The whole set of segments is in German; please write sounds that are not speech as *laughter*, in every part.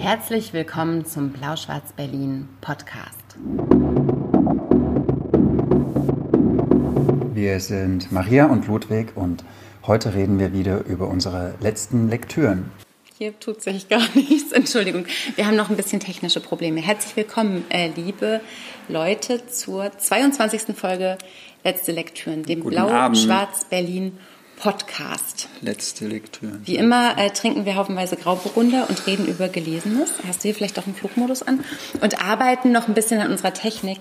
Herzlich willkommen zum Blau-Schwarz-Berlin Podcast. Wir sind Maria und Ludwig und heute reden wir wieder über unsere letzten Lektüren. Hier tut sich gar *laughs* nichts. Entschuldigung, wir haben noch ein bisschen technische Probleme. Herzlich willkommen, äh, liebe Leute, zur 22. Folge Letzte Lektüren, dem Blau-Schwarz-Berlin Podcast. Letzte Lektüre. Wie immer äh, trinken wir haufenweise Grauburgunder und reden über Gelesenes. Hast du hier vielleicht auch einen Flugmodus an? Und arbeiten noch ein bisschen an unserer Technik.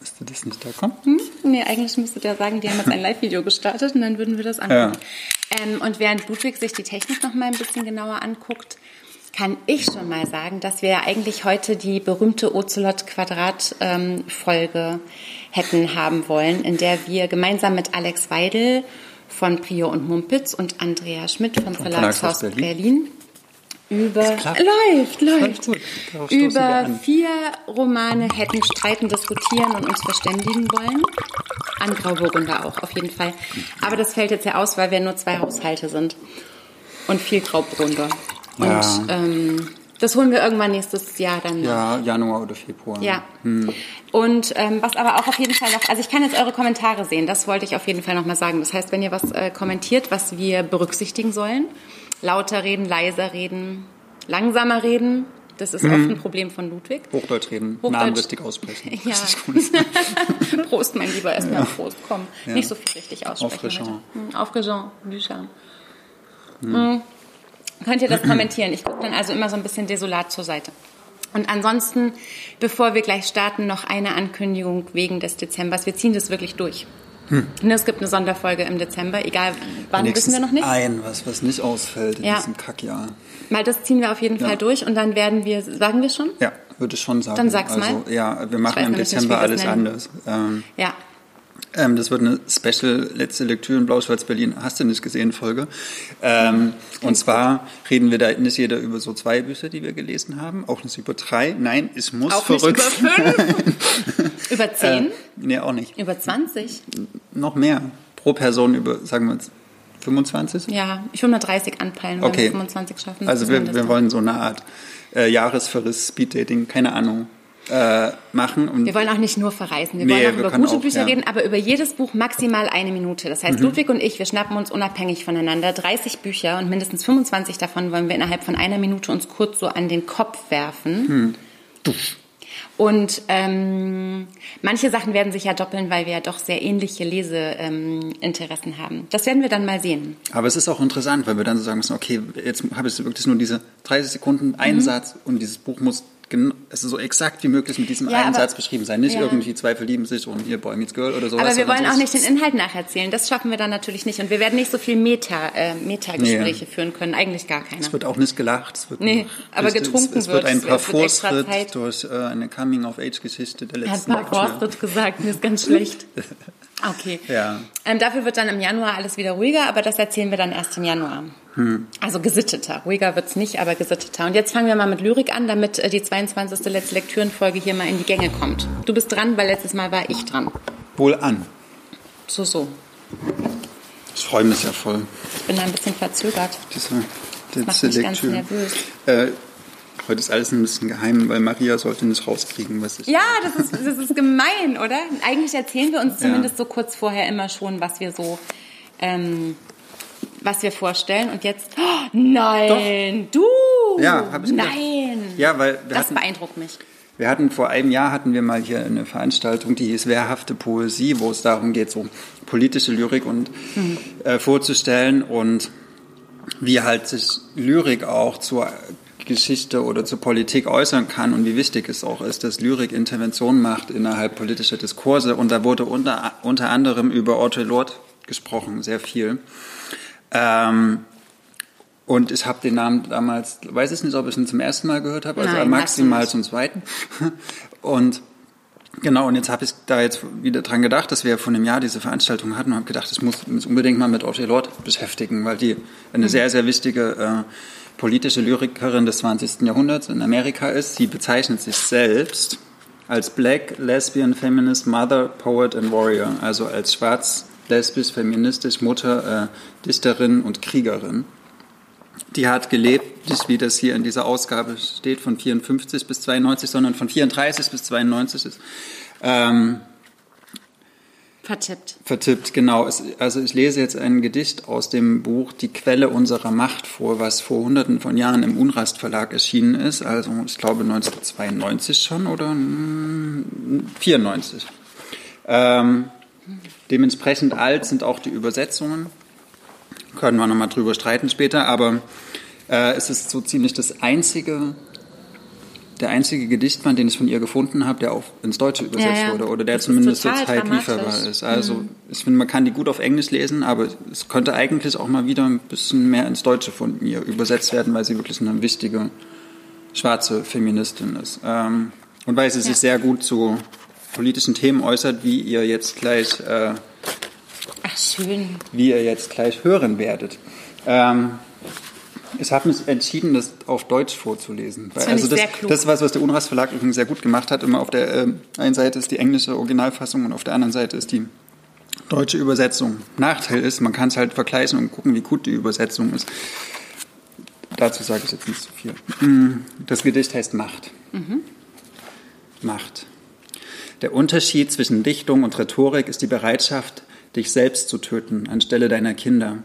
Müsste das nicht da kommen? Hm? Nee, eigentlich müsste der sagen, die haben jetzt ein *laughs* Live-Video gestartet und dann würden wir das angucken. Ja. Ähm, und während Ludwig sich die Technik noch mal ein bisschen genauer anguckt, kann ich schon mal sagen, dass wir ja eigentlich heute die berühmte Ocelot-Quadrat-Folge ähm, hätten haben wollen, in der wir gemeinsam mit Alex Weidel von Prio und Mumpitz und Andrea Schmidt vom Verlagshaus Berlin. Berlin. Über läuft läuft. über vier Romane hätten streiten diskutieren und uns verständigen wollen. An Grauburgunder auch auf jeden Fall. Aber das fällt jetzt ja aus weil wir nur zwei Haushalte sind. Und viel Grauburgunder. Und ja. ähm, das holen wir irgendwann nächstes Jahr dann. Ja, Januar oder Februar. Ja. Hm. Und ähm, was aber auch auf jeden Fall noch, also ich kann jetzt eure Kommentare sehen, das wollte ich auf jeden Fall nochmal sagen. Das heißt, wenn ihr was äh, kommentiert, was wir berücksichtigen sollen, lauter reden, leiser reden, langsamer reden, das ist mhm. oft ein Problem von Ludwig. Hochdeutsch reden, Hochdeutsch. Namen richtig aussprechen. *laughs* Ja. *laughs* Prost, mein Lieber, erstmal ja. Prost, komm. Ja. Nicht so viel richtig aussprechen. Aufregant. Hm, Aufregant, Duchamp. Hm. Könnt ihr das kommentieren? Ich gucke dann also immer so ein bisschen desolat zur Seite. Und ansonsten, bevor wir gleich starten, noch eine Ankündigung wegen des Dezembers. Wir ziehen das wirklich durch. Hm. Es gibt eine Sonderfolge im Dezember, egal wann, wissen wir noch nicht. Ein, was, was nicht ausfällt in ja. diesem Kackjahr. Mal das ziehen wir auf jeden ja. Fall durch und dann werden wir, sagen wir schon? Ja, würde ich schon sagen. Dann sag's also, mal. Ja, wir machen im Dezember alles anders. Ähm, ja. Ähm, das wird eine Special letzte Lektüre in Blau-Schwarz-Berlin, hast du nicht gesehen, Folge. Ähm, und zwar reden wir da nicht jeder über so zwei Bücher, die wir gelesen haben, auch nicht über drei. Nein, es muss auch verrückt nicht über fünf? *laughs* über zehn? Äh, nee, auch nicht. Über 20? Noch mehr. Pro Person über, sagen wir jetzt, 25? Ja, ich will mal 30 anpeilen, wenn okay. wir 25 schaffen. Also wir, wir wollen so eine Art äh, Jahresverriss, Speeddating, keine Ahnung äh, machen. Und wir wollen auch nicht nur verreisen, wir nee, wollen auch über gute auch, Bücher ja. reden, aber über jedes Buch maximal eine Minute. Das heißt, mhm. Ludwig und ich, wir schnappen uns unabhängig voneinander 30 Bücher und mindestens 25 davon wollen wir innerhalb von einer Minute uns kurz so an den Kopf werfen. Mhm. Und ähm, manche Sachen werden sich ja doppeln, weil wir ja doch sehr ähnliche Leseinteressen ähm, haben. Das werden wir dann mal sehen. Aber es ist auch interessant, weil wir dann so sagen müssen, okay, jetzt habe ich wirklich nur diese 30 Sekunden Einsatz mhm. und dieses Buch muss es ist so exakt wie möglich mit diesem ja, einen aber, Satz beschrieben sein. Nicht ja. irgendwie zwei verlieben sich und ihr Boy meets Girl oder sowas. Aber wir wollen auch nicht den Inhalt nacherzählen. Das schaffen wir dann natürlich nicht. Und wir werden nicht so viel Meta, äh, Meta-Gespräche nee. führen können. Eigentlich gar keine. Es wird auch nicht gelacht. Es wird nee, aber getrunken es, es wird. ein Parforce-Ritt durch äh, eine Coming-of-Age-Geschichte der letzten Hat Parforce gesagt, mir ist ganz schlecht. *laughs* Okay. Ja. Ähm, dafür wird dann im Januar alles wieder ruhiger, aber das erzählen wir dann erst im Januar. Hm. Also gesitteter. Ruhiger wird's nicht, aber gesitteter. Und jetzt fangen wir mal mit Lyrik an, damit äh, die 22. letzte Lektürenfolge hier mal in die Gänge kommt. Du bist dran, weil letztes Mal war ich dran. Wohl an. So, so. Ich freue mich ja voll. Ich bin da ein bisschen verzögert. Diese letzte Lektüre. Ganz nervös. Äh, Heute ist alles ein bisschen geheim, weil Maria sollte nicht rauskriegen, was ich. Ja, das ist, das ist gemein, oder? Eigentlich erzählen wir uns zumindest ja. so kurz vorher immer schon, was wir so, ähm, was wir vorstellen. Und jetzt, oh, nein, Doch. du! Ja, habe ich gedacht. Nein! Ja, weil das hatten, beeindruckt mich. Wir hatten vor einem Jahr hatten wir mal hier eine Veranstaltung, die hieß Wehrhafte Poesie, wo es darum geht, so politische Lyrik und mhm. äh, vorzustellen und wie halt sich Lyrik auch zur Geschichte oder zur Politik äußern kann und wie wichtig es auch ist, dass Lyrik Intervention macht innerhalb politischer Diskurse. Und da wurde unter, unter anderem über Audre Lorde gesprochen, sehr viel. Ähm, und ich habe den Namen damals, weiß ich nicht, ob ich ihn zum ersten Mal gehört habe, also Nein, maximal zum zweiten. *laughs* Und Genau, und jetzt habe ich da jetzt wieder dran gedacht, dass wir vor einem Jahr diese Veranstaltung hatten und habe gedacht, ich muss mich unbedingt mal mit Audre Lorde beschäftigen, weil die eine mhm. sehr, sehr wichtige äh, politische Lyrikerin des 20. Jahrhunderts in Amerika ist. Sie bezeichnet sich selbst als Black, Lesbian, Feminist, Mother, Poet and Warrior, also als schwarz, lesbisch, feministisch, Mutter, äh, Dichterin und Kriegerin. die hat gelebt, nicht wie das hier in dieser Ausgabe steht, von 54 bis 92, sondern von 34 bis 92 ist. Ähm, Vertippt. Vertippt, genau. also ich lese jetzt ein Gedicht aus dem Buch Die Quelle unserer Macht vor, was vor hunderten von Jahren im Unrast Verlag erschienen ist. Also ich glaube 1992 schon oder 94. Ähm, dementsprechend alt sind auch die Übersetzungen. Können wir nochmal drüber streiten später, aber äh, es ist so ziemlich das einzige der einzige Gedichtband, den ich von ihr gefunden habe, der auch ins Deutsche übersetzt ja, ja. wurde oder der das zumindest zur Zeit lieferbar ist. Also mhm. ich finde, man kann die gut auf Englisch lesen, aber es könnte eigentlich auch mal wieder ein bisschen mehr ins Deutsche von ihr übersetzt werden, weil sie wirklich eine wichtige schwarze Feministin ist. Ähm, und weil sie ja. sich sehr gut zu politischen Themen äußert, wie ihr jetzt gleich, äh, Ach, schön. wie ihr jetzt gleich hören werdet. Ähm, ich habe mich entschieden, das auf Deutsch vorzulesen. Das also das, das ist was, was der Unras Verlag übrigens sehr gut gemacht hat. Immer auf der äh, einen Seite ist die englische Originalfassung und auf der anderen Seite ist die deutsche Übersetzung. Nachteil ist, man kann es halt vergleichen und gucken, wie gut die Übersetzung ist. Dazu sage ich jetzt nicht so viel. Mm, das Gedicht heißt Macht. Mhm. Macht. Der Unterschied zwischen Dichtung und Rhetorik ist die Bereitschaft, dich selbst zu töten anstelle deiner Kinder.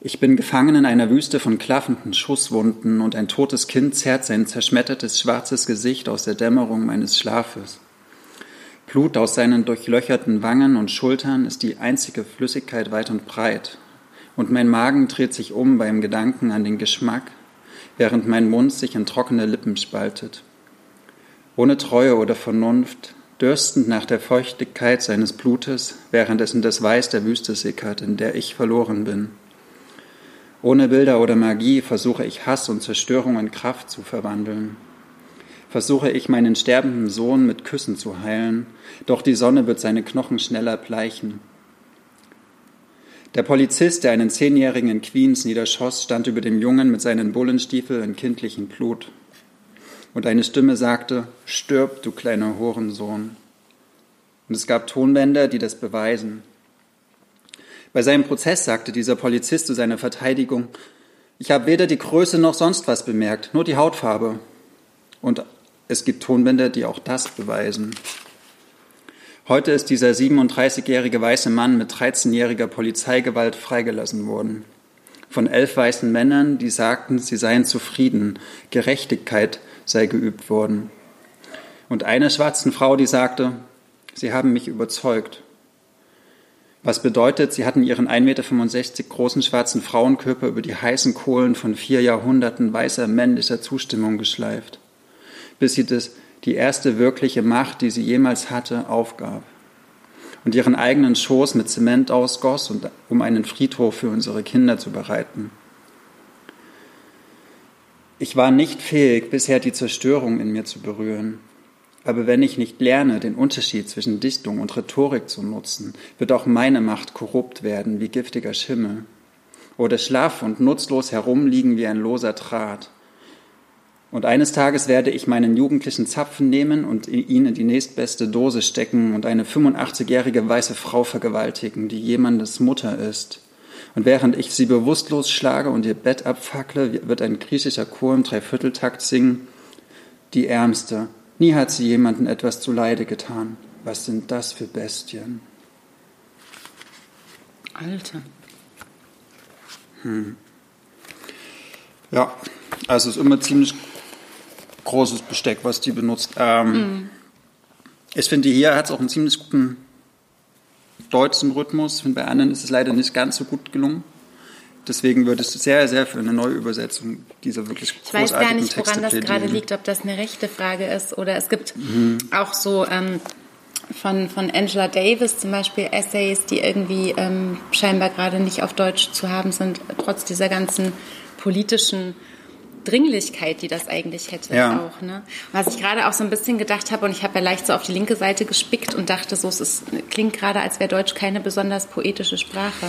Ich bin gefangen in einer Wüste von klaffenden Schusswunden und ein totes Kind zerrt sein zerschmettertes schwarzes Gesicht aus der Dämmerung meines Schlafes. Blut aus seinen durchlöcherten Wangen und Schultern ist die einzige Flüssigkeit weit und breit, und mein Magen dreht sich um beim Gedanken an den Geschmack, während mein Mund sich in trockene Lippen spaltet. Ohne Treue oder Vernunft, dürstend nach der Feuchtigkeit seines Blutes, währenddessen das Weiß der Wüste sickert, in der ich verloren bin. Ohne Bilder oder Magie versuche ich Hass und Zerstörung in Kraft zu verwandeln. Versuche ich meinen sterbenden Sohn mit Küssen zu heilen, doch die Sonne wird seine Knochen schneller bleichen. Der Polizist, der einen Zehnjährigen in Queens niederschoss, stand über dem Jungen mit seinen Bullenstiefeln in kindlichem Blut. Und eine Stimme sagte, stirb, du kleiner Hurensohn. Und es gab Tonbänder, die das beweisen. Bei seinem Prozess sagte dieser Polizist zu seiner Verteidigung, ich habe weder die Größe noch sonst was bemerkt, nur die Hautfarbe. Und es gibt Tonbänder, die auch das beweisen. Heute ist dieser 37-jährige weiße Mann mit 13-jähriger Polizeigewalt freigelassen worden. Von elf weißen Männern, die sagten, sie seien zufrieden, Gerechtigkeit sei geübt worden. Und einer schwarzen Frau, die sagte, sie haben mich überzeugt. Was bedeutet, sie hatten ihren 1,65 Meter großen schwarzen Frauenkörper über die heißen Kohlen von vier Jahrhunderten weißer männlicher Zustimmung geschleift, bis sie das, die erste wirkliche Macht, die sie jemals hatte, aufgab und ihren eigenen Schoß mit Zement ausgoss, um einen Friedhof für unsere Kinder zu bereiten. Ich war nicht fähig, bisher die Zerstörung in mir zu berühren. Aber wenn ich nicht lerne, den Unterschied zwischen Dichtung und Rhetorik zu nutzen, wird auch meine Macht korrupt werden wie giftiger Schimmel oder schlaff und nutzlos herumliegen wie ein loser Draht. Und eines Tages werde ich meinen jugendlichen Zapfen nehmen und ihn in die nächstbeste Dose stecken und eine 85-jährige weiße Frau vergewaltigen, die jemandes Mutter ist. Und während ich sie bewusstlos schlage und ihr Bett abfackle, wird ein griechischer Chor im Dreivierteltakt singen, die Ärmste, Nie hat sie jemanden etwas zuleide getan. Was sind das für Bestien? Alter. Hm. Ja, also es ist immer ziemlich großes Besteck, was die benutzt. Ähm, mm. Ich finde, hier hat es auch einen ziemlich guten deutschen Rhythmus. Ich finde, bei anderen ist es leider nicht ganz so gut gelungen. Deswegen würde es sehr, sehr für eine Neuübersetzung dieser wirklich Ich weiß gar nicht, woran das gerade liegt, ob das eine rechte Frage ist oder es gibt mhm. auch so ähm, von, von Angela Davis zum Beispiel Essays, die irgendwie ähm, scheinbar gerade nicht auf Deutsch zu haben sind, trotz dieser ganzen politischen Dringlichkeit, die das eigentlich hätte ja. auch. Ne? Was ich gerade auch so ein bisschen gedacht habe, und ich habe ja leicht so auf die linke Seite gespickt und dachte so, es ist, klingt gerade, als wäre Deutsch keine besonders poetische Sprache.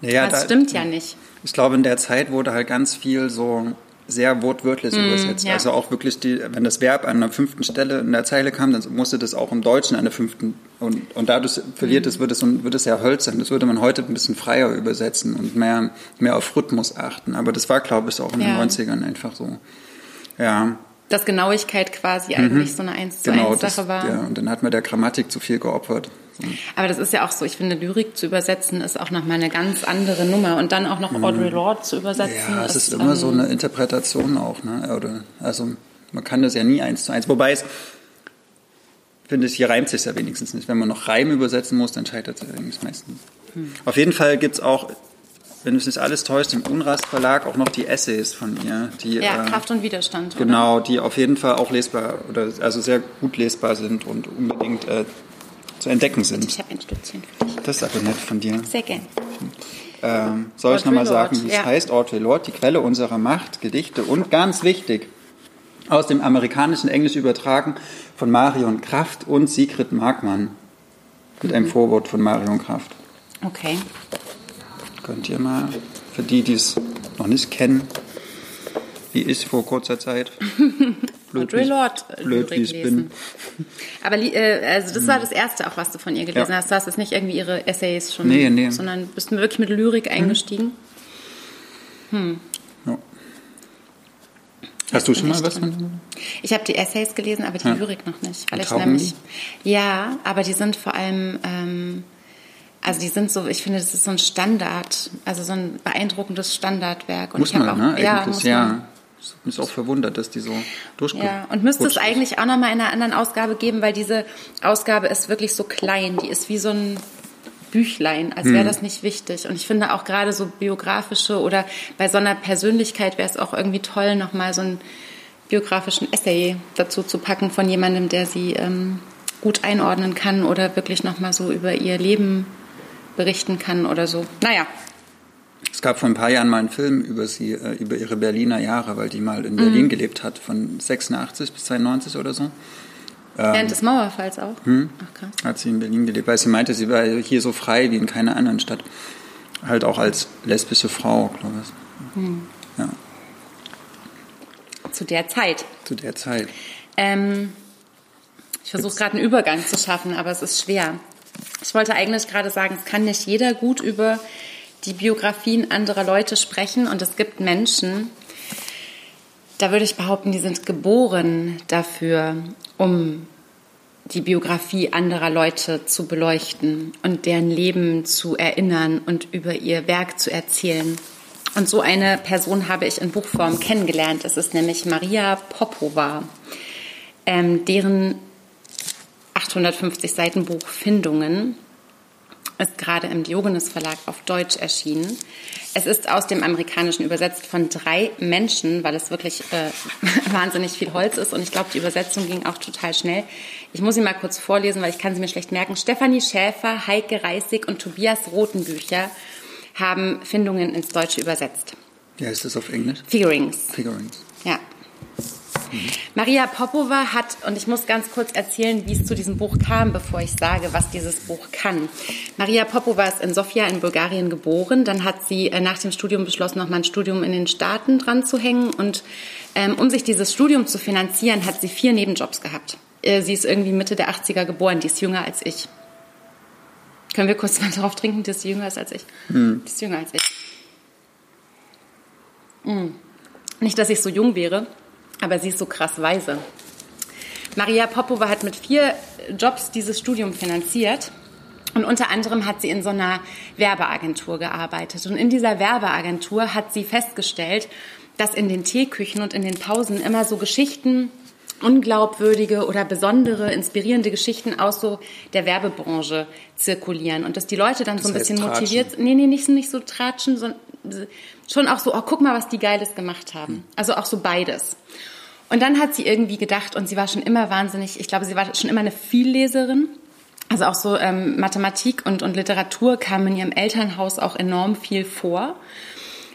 Ja, das da, stimmt ja nicht. Ich glaube, in der Zeit wurde halt ganz viel so sehr wortwörtlich mm, übersetzt. Ja. Also auch wirklich, die, wenn das Verb an der fünften Stelle in der Zeile kam, dann musste das auch im Deutschen an der fünften und, und dadurch verliert es, wird es, wird es ja hölzern. Das würde man heute ein bisschen freier übersetzen und mehr, mehr auf Rhythmus achten. Aber das war, glaube ich, auch in ja. den 90ern einfach so. Ja. Dass Genauigkeit quasi mhm. eigentlich so eine 1 zu genau, 1 Sache war. Ja, und dann hat man der Grammatik zu viel geopfert. Aber das ist ja auch so, ich finde, Lyrik zu übersetzen ist auch nochmal eine ganz andere Nummer. Und dann auch noch mhm. Audre Lorde zu übersetzen. Ja, es ist, ist immer ähm, so eine Interpretation auch. Ne? Oder, also man kann das ja nie eins zu eins. Wobei es, finde ich, hier reimt sich ja wenigstens nicht. Wenn man noch Reim übersetzen muss, dann scheitert es ja meistens. Hm. Auf jeden Fall gibt es auch, wenn es nicht alles täuscht, im Unrast Verlag auch noch die Essays von ihr. Die, ja, äh, Kraft und Widerstand. Genau, oder? die auf jeden Fall auch lesbar oder also sehr gut lesbar sind und unbedingt äh, zu entdecken sind. Ich habe ein Stückchen für dich. Das ist aber nett von dir. Sehr gern. Ähm, soll ich nochmal sagen, wie es ja. heißt? Audre Lorde, die Quelle unserer Macht, Gedichte und ganz wichtig, aus dem amerikanischen Englisch übertragen von Marion Kraft und Sigrid Markmann. Mit mhm. einem Vorwort von Marion Kraft. Okay. Könnt ihr mal, für die, die es noch nicht kennen, wie ich vor kurzer Zeit *laughs* blöd, Audre Lorde blöd, wie ich bin. Aber äh, also das war das erste auch, was du von ihr gelesen ja. hast. Du hast jetzt nicht irgendwie ihre Essays schon, nee, nee. sondern bist du wirklich mit Lyrik mhm. eingestiegen. Hm. Ja. Hast du schon mal was von Ich habe die Essays gelesen, aber die ja. Lyrik noch nicht. Weil ich nämlich, ja, aber die sind vor allem, ähm, also die sind so, ich finde, das ist so ein Standard, also so ein beeindruckendes Standardwerk. Und muss man, auch, ne? Ja, muss ja. Man, hat mich auch verwundert, dass die so durchgehen. Ja, und müsste es eigentlich auch nochmal in einer anderen Ausgabe geben, weil diese Ausgabe ist wirklich so klein. Die ist wie so ein Büchlein, als wäre hm. das nicht wichtig. Und ich finde auch gerade so biografische oder bei so einer Persönlichkeit wäre es auch irgendwie toll, nochmal so einen biografischen Essay dazu zu packen von jemandem, der sie ähm, gut einordnen kann oder wirklich nochmal so über ihr Leben berichten kann oder so. Naja, es gab vor ein paar Jahren mal einen Film über sie, äh, über ihre Berliner Jahre, weil die mal in Berlin mhm. gelebt hat, von 86 bis 92 oder so. Während ähm, des Mauerfalls auch? Hm, Ach, krass. Hat sie in Berlin gelebt, weil sie meinte, sie war hier so frei wie in keiner anderen Stadt. Halt auch als lesbische Frau, glaube ich. Hm. Ja. Zu der Zeit. Zu der Zeit. Ähm, ich versuche gerade einen Übergang zu schaffen, aber es ist schwer. Ich wollte eigentlich gerade sagen, es kann nicht jeder gut über die Biografien anderer Leute sprechen und es gibt Menschen, da würde ich behaupten, die sind geboren dafür, um die Biografie anderer Leute zu beleuchten und deren Leben zu erinnern und über ihr Werk zu erzählen. Und so eine Person habe ich in Buchform kennengelernt. Es ist nämlich Maria Popova, ähm, deren 850 Seiten Buch Findungen ist gerade im Diogenes Verlag auf Deutsch erschienen. Es ist aus dem Amerikanischen übersetzt von drei Menschen, weil es wirklich äh, *laughs* wahnsinnig viel Holz ist und ich glaube, die Übersetzung ging auch total schnell. Ich muss sie mal kurz vorlesen, weil ich kann sie mir schlecht merken. Stefanie Schäfer, Heike Reisig und Tobias Rotenbücher haben Findungen ins Deutsche übersetzt. Wie heißt das auf Englisch? Figurings. Figurings. Maria Popova hat, und ich muss ganz kurz erzählen, wie es zu diesem Buch kam, bevor ich sage, was dieses Buch kann. Maria Popova ist in Sofia in Bulgarien geboren. Dann hat sie äh, nach dem Studium beschlossen, noch mal ein Studium in den Staaten dran zu hängen. Und ähm, um sich dieses Studium zu finanzieren, hat sie vier Nebenjobs gehabt. Äh, sie ist irgendwie Mitte der 80er geboren, die ist jünger als ich. Können wir kurz mal *laughs* darauf trinken, die ist jünger als ich? Hm. Die ist jünger als ich. Hm. Nicht, dass ich so jung wäre, aber sie ist so krass weise. Maria Popova hat mit vier Jobs dieses Studium finanziert. Und unter anderem hat sie in so einer Werbeagentur gearbeitet. Und in dieser Werbeagentur hat sie festgestellt, dass in den Teeküchen und in den Pausen immer so Geschichten, unglaubwürdige oder besondere, inspirierende Geschichten aus so der Werbebranche zirkulieren. Und dass die Leute dann das so ein bisschen tratschen. motiviert, nee, nee, nicht, nicht so tratschen, sondern schon auch so, oh, guck mal, was die Geiles gemacht haben. Also auch so beides. Und dann hat sie irgendwie gedacht, und sie war schon immer wahnsinnig, ich glaube, sie war schon immer eine Vielleserin. Also auch so ähm, Mathematik und, und Literatur kam in ihrem Elternhaus auch enorm viel vor.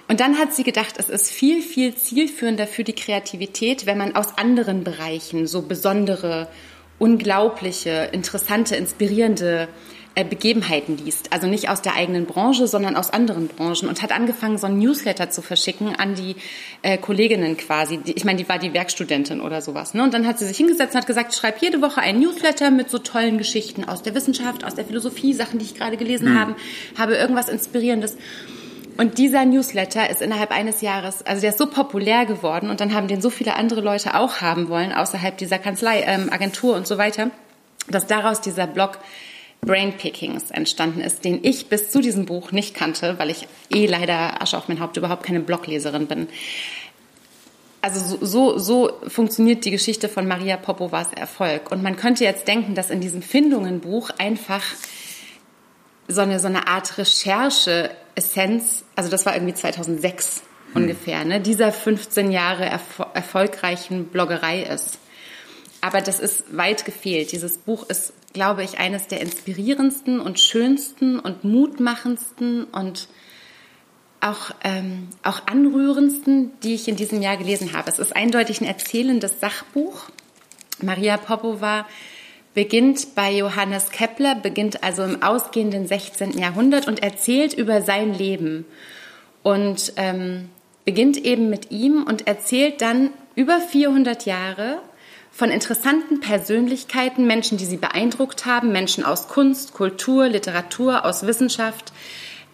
Und dann hat sie gedacht, es ist viel, viel zielführender für die Kreativität, wenn man aus anderen Bereichen so besondere, unglaubliche, interessante, inspirierende Begebenheiten liest. Also nicht aus der eigenen Branche, sondern aus anderen Branchen und hat angefangen, so ein Newsletter zu verschicken an die äh, Kolleginnen quasi. Ich meine, die war die Werkstudentin oder sowas. Ne? Und dann hat sie sich hingesetzt und hat gesagt, schreib jede Woche ein Newsletter mit so tollen Geschichten aus der Wissenschaft, aus der Philosophie, Sachen, die ich gerade gelesen mhm. habe, habe irgendwas Inspirierendes. Und dieser Newsletter ist innerhalb eines Jahres, also der ist so populär geworden und dann haben den so viele andere Leute auch haben wollen, außerhalb dieser Kanzlei, ähm, Agentur und so weiter, dass daraus dieser Blog Brainpickings entstanden ist, den ich bis zu diesem Buch nicht kannte, weil ich eh leider Asche auf mein Haupt überhaupt keine Blogleserin bin. Also so, so, so funktioniert die Geschichte von Maria Popovas Erfolg. Und man könnte jetzt denken, dass in diesem Findungenbuch einfach so eine, so eine Art Recherche-Essenz, also das war irgendwie 2006 hm. ungefähr, ne, dieser 15 Jahre erfol erfolgreichen Bloggerei ist. Aber das ist weit gefehlt. Dieses Buch ist glaube ich, eines der inspirierendsten und schönsten und mutmachendsten und auch, ähm, auch anrührendsten, die ich in diesem Jahr gelesen habe. Es ist eindeutig ein erzählendes Sachbuch. Maria Popova beginnt bei Johannes Kepler, beginnt also im ausgehenden 16. Jahrhundert und erzählt über sein Leben. Und ähm, beginnt eben mit ihm und erzählt dann über 400 Jahre von interessanten Persönlichkeiten, Menschen, die sie beeindruckt haben, Menschen aus Kunst, Kultur, Literatur, aus Wissenschaft,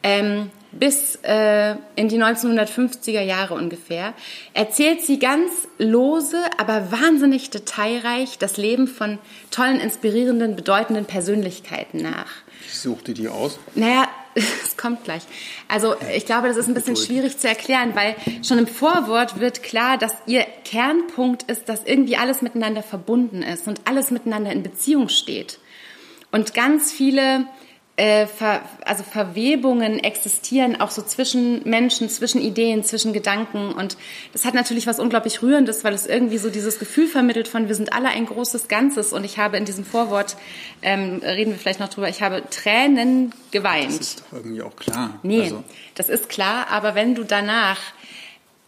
ähm, bis äh, in die 1950er Jahre ungefähr, erzählt sie ganz lose, aber wahnsinnig detailreich das Leben von tollen, inspirierenden, bedeutenden Persönlichkeiten nach. Ich suchte die aus. Naja, *laughs* es kommt gleich. Also ich glaube, das ist ein bisschen schwierig zu erklären, weil schon im Vorwort wird klar, dass ihr Kernpunkt ist, dass irgendwie alles miteinander verbunden ist und alles miteinander in Beziehung steht. Und ganz viele äh, Ver, also Verwebungen existieren auch so zwischen Menschen, zwischen Ideen, zwischen Gedanken. Und das hat natürlich was unglaublich Rührendes, weil es irgendwie so dieses Gefühl vermittelt von, wir sind alle ein großes Ganzes. Und ich habe in diesem Vorwort, ähm, reden wir vielleicht noch drüber, ich habe Tränen geweint. Das ist doch irgendwie auch klar. Nee, also. das ist klar, aber wenn du danach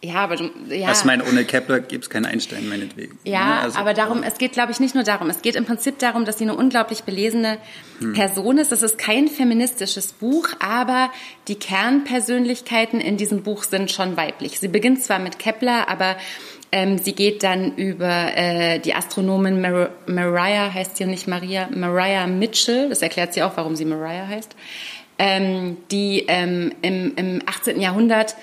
ja, aber du, ja. Ich meine, ohne Kepler gibt es keinen Einstein, meinetwegen. Ja, also, aber darum, es geht, glaube ich, nicht nur darum. Es geht im Prinzip darum, dass sie eine unglaublich belesene hm. Person ist. Das ist kein feministisches Buch, aber die Kernpersönlichkeiten in diesem Buch sind schon weiblich. Sie beginnt zwar mit Kepler, aber ähm, sie geht dann über äh, die Astronomin Mar Mariah, heißt sie nicht Maria, Mariah Mitchell. Das erklärt sie auch, warum sie Mariah heißt. Ähm, die ähm, im, im 18. Jahrhundert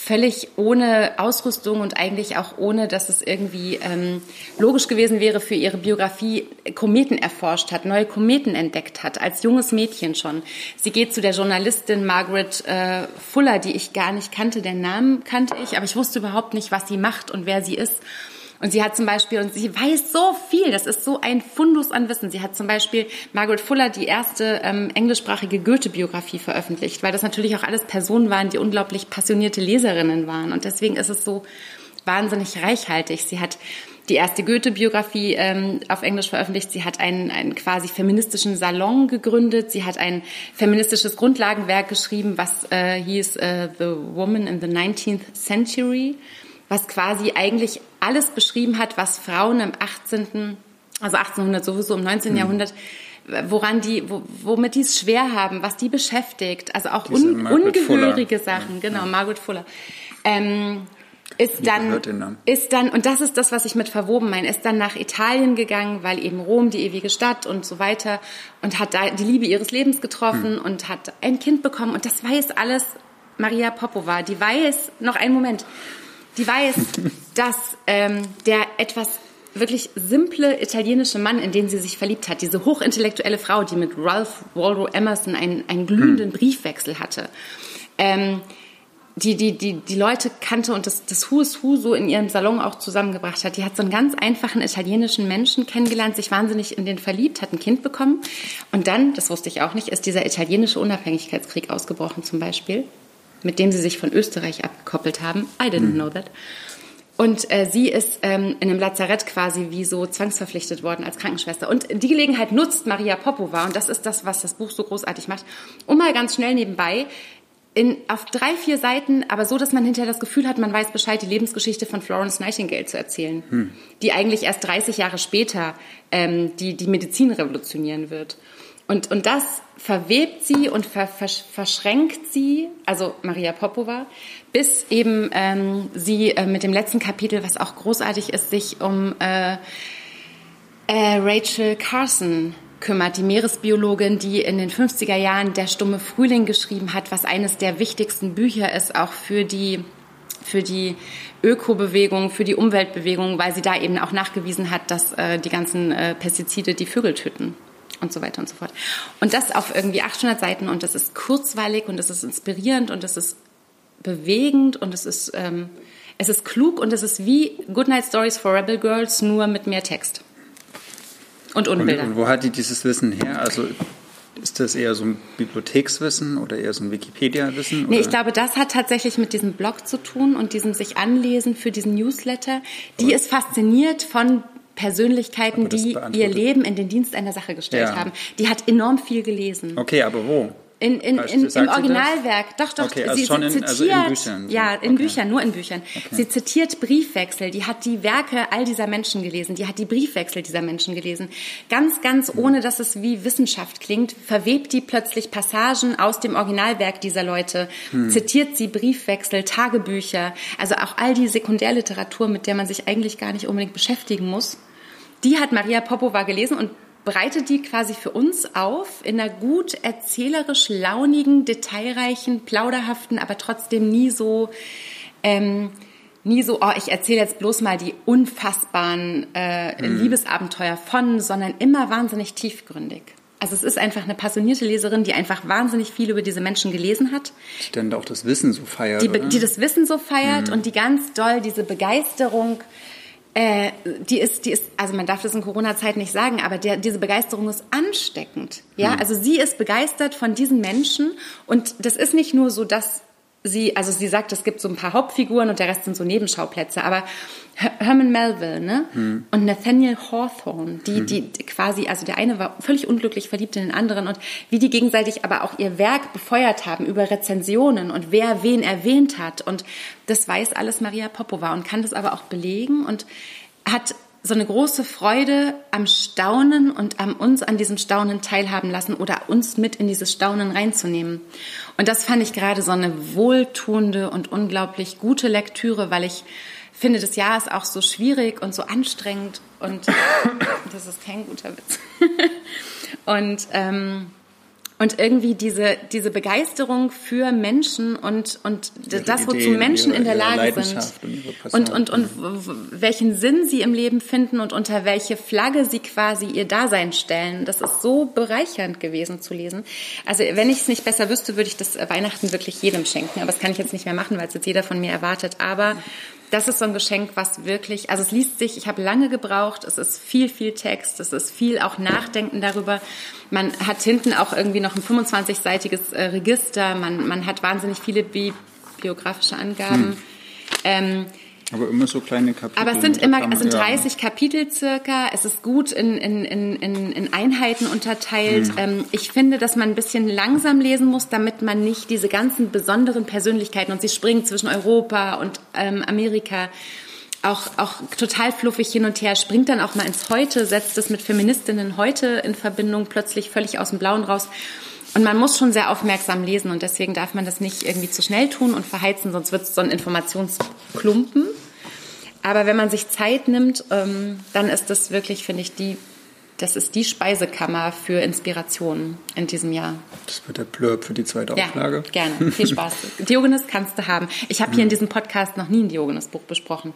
völlig ohne Ausrüstung und eigentlich auch ohne, dass es irgendwie ähm, logisch gewesen wäre für ihre Biografie, Kometen erforscht hat, neue Kometen entdeckt hat, als junges Mädchen schon. Sie geht zu der Journalistin Margaret äh, Fuller, die ich gar nicht kannte, den Namen kannte ich, aber ich wusste überhaupt nicht, was sie macht und wer sie ist. Und sie hat zum Beispiel, und sie weiß so viel, das ist so ein Fundus an Wissen. Sie hat zum Beispiel Margaret Fuller die erste ähm, englischsprachige Goethe-Biografie veröffentlicht, weil das natürlich auch alles Personen waren, die unglaublich passionierte Leserinnen waren. Und deswegen ist es so wahnsinnig reichhaltig. Sie hat die erste Goethe-Biografie ähm, auf Englisch veröffentlicht. Sie hat einen, einen quasi feministischen Salon gegründet. Sie hat ein feministisches Grundlagenwerk geschrieben, was äh, hieß äh, The Woman in the 19th Century was quasi eigentlich alles beschrieben hat, was Frauen im 18., also 1800 sowieso im 19. Mhm. Jahrhundert, woran die, wo, womit die es schwer haben, was die beschäftigt, also auch un, ungehörige Fuller. Sachen, ja. genau, Margaret Fuller. Ähm, ist dann, ist dann, und das ist das, was ich mit verwoben meine, ist dann nach Italien gegangen, weil eben Rom, die ewige Stadt und so weiter, und hat da die Liebe ihres Lebens getroffen hm. und hat ein Kind bekommen. Und das weiß alles Maria Popova. Die weiß, noch einen Moment, die weiß, *laughs* dass ähm, der etwas wirklich simple italienische Mann, in den sie sich verliebt hat, diese hochintellektuelle Frau, die mit Ralph Waldo Emerson einen, einen glühenden hm. Briefwechsel hatte, ähm, die, die, die, die Leute kannte und das, das Who is Who so in ihrem Salon auch zusammengebracht hat. Die hat so einen ganz einfachen italienischen Menschen kennengelernt, sich wahnsinnig in den verliebt, hat ein Kind bekommen. Und dann, das wusste ich auch nicht, ist dieser italienische Unabhängigkeitskrieg ausgebrochen zum Beispiel mit dem sie sich von Österreich abgekoppelt haben. I didn't know that. Und äh, sie ist ähm, in einem Lazarett quasi wie so zwangsverpflichtet worden als Krankenschwester. Und die Gelegenheit nutzt Maria Popova, und das ist das, was das Buch so großartig macht, um mal ganz schnell nebenbei in, auf drei, vier Seiten, aber so, dass man hinterher das Gefühl hat, man weiß Bescheid, die Lebensgeschichte von Florence Nightingale zu erzählen, hm. die eigentlich erst 30 Jahre später ähm, die, die Medizin revolutionieren wird. Und, und das verwebt sie und ver, ver, verschränkt sie, also Maria Popova, bis eben ähm, sie äh, mit dem letzten Kapitel, was auch großartig ist, sich um äh, äh, Rachel Carson kümmert, die Meeresbiologin, die in den 50er Jahren Der stumme Frühling geschrieben hat, was eines der wichtigsten Bücher ist, auch für die für die Ökobewegung, für die Umweltbewegung, weil sie da eben auch nachgewiesen hat, dass äh, die ganzen äh, Pestizide die Vögel töten und so weiter und so fort. Und das auf irgendwie 800 Seiten und das ist kurzweilig und das ist inspirierend und das ist bewegend und es ist, ähm, es ist klug und es ist wie Goodnight Stories for Rebel Girls, nur mit mehr Text. Und Unbilder. Und, und wo hat die dieses Wissen her? Also ist das eher so ein Bibliothekswissen oder eher so ein Wikipedia-Wissen? Nee, ich glaube, das hat tatsächlich mit diesem Blog zu tun und diesem sich anlesen für diesen Newsletter. Die ist fasziniert von Persönlichkeiten, die ihr Leben in den Dienst einer Sache gestellt ja. haben. Die hat enorm viel gelesen. Okay, aber wo? In, in, in, Im Originalwerk, doch, doch. Okay, also sie, schon sie zitiert, also in Büchern. Ja, in okay. Büchern, nur in Büchern. Okay. Sie zitiert Briefwechsel, die hat die Werke all dieser Menschen gelesen, die hat die Briefwechsel dieser Menschen gelesen. Ganz, ganz mhm. ohne, dass es wie Wissenschaft klingt, verwebt die plötzlich Passagen aus dem Originalwerk dieser Leute, mhm. zitiert sie Briefwechsel, Tagebücher, also auch all die Sekundärliteratur, mit der man sich eigentlich gar nicht unbedingt beschäftigen muss. Die hat Maria Popova gelesen und breitet die quasi für uns auf in einer gut erzählerisch launigen, detailreichen, plauderhaften, aber trotzdem nie so ähm, nie so, oh, ich erzähle jetzt bloß mal die unfassbaren äh, mhm. Liebesabenteuer von, sondern immer wahnsinnig tiefgründig. Also es ist einfach eine passionierte Leserin, die einfach wahnsinnig viel über diese Menschen gelesen hat. Die dann auch das Wissen so feiert. Die, die das Wissen so feiert mhm. und die ganz doll diese Begeisterung äh, die ist, die ist, also man darf das in Corona-Zeit nicht sagen, aber der, diese Begeisterung ist ansteckend. Ja, mhm. also sie ist begeistert von diesen Menschen und das ist nicht nur so, dass sie, also sie sagt, es gibt so ein paar Hauptfiguren und der Rest sind so Nebenschauplätze, aber Herman Melville ne? Hm. und Nathaniel Hawthorne, die, hm. die quasi, also der eine war völlig unglücklich verliebt in den anderen und wie die gegenseitig aber auch ihr Werk befeuert haben über Rezensionen und wer wen erwähnt hat und das weiß alles Maria Popova und kann das aber auch belegen und hat so eine große Freude am Staunen und am uns an diesem Staunen teilhaben lassen oder uns mit in dieses Staunen reinzunehmen. Und das fand ich gerade so eine wohltuende und unglaublich gute Lektüre, weil ich finde, das Jahr ist auch so schwierig und so anstrengend und *coughs* das ist kein guter Witz. *laughs* und ähm, und irgendwie diese, diese Begeisterung für Menschen und, und das, wozu Ideen, Menschen ihre, in der Lage sind. Und, und, und, und welchen Sinn sie im Leben finden und unter welche Flagge sie quasi ihr Dasein stellen. Das ist so bereichernd gewesen zu lesen. Also wenn ich es nicht besser wüsste, würde ich das Weihnachten wirklich jedem schenken. Aber das kann ich jetzt nicht mehr machen, weil es jetzt jeder von mir erwartet. Aber das ist so ein Geschenk, was wirklich, also es liest sich, ich habe lange gebraucht, es ist viel, viel Text, es ist viel auch Nachdenken darüber. Man hat hinten auch irgendwie noch ein 25-seitiges äh, Register, man, man hat wahnsinnig viele bi biografische Angaben. Hm. Ähm, aber immer so kleine Kapitel. Aber es sind immer, es sind 30 ja. Kapitel circa. Es ist gut in, in, in, in Einheiten unterteilt. Hm. Ähm, ich finde, dass man ein bisschen langsam lesen muss, damit man nicht diese ganzen besonderen Persönlichkeiten und sie springen zwischen Europa und ähm, Amerika auch, auch total fluffig hin und her, springt dann auch mal ins Heute, setzt es mit Feministinnen heute in Verbindung, plötzlich völlig aus dem Blauen raus. Und man muss schon sehr aufmerksam lesen und deswegen darf man das nicht irgendwie zu schnell tun und verheizen, sonst wird es so ein Informationsklumpen. Aber wenn man sich Zeit nimmt, ähm, dann ist das wirklich, finde ich, die, das ist die Speisekammer für Inspirationen in diesem Jahr. Das wird der Blurb für die zweite Auflage. Ja, gerne. *laughs* Viel Spaß. Diogenes kannst du haben. Ich habe hier in diesem Podcast noch nie ein Diogenes-Buch besprochen.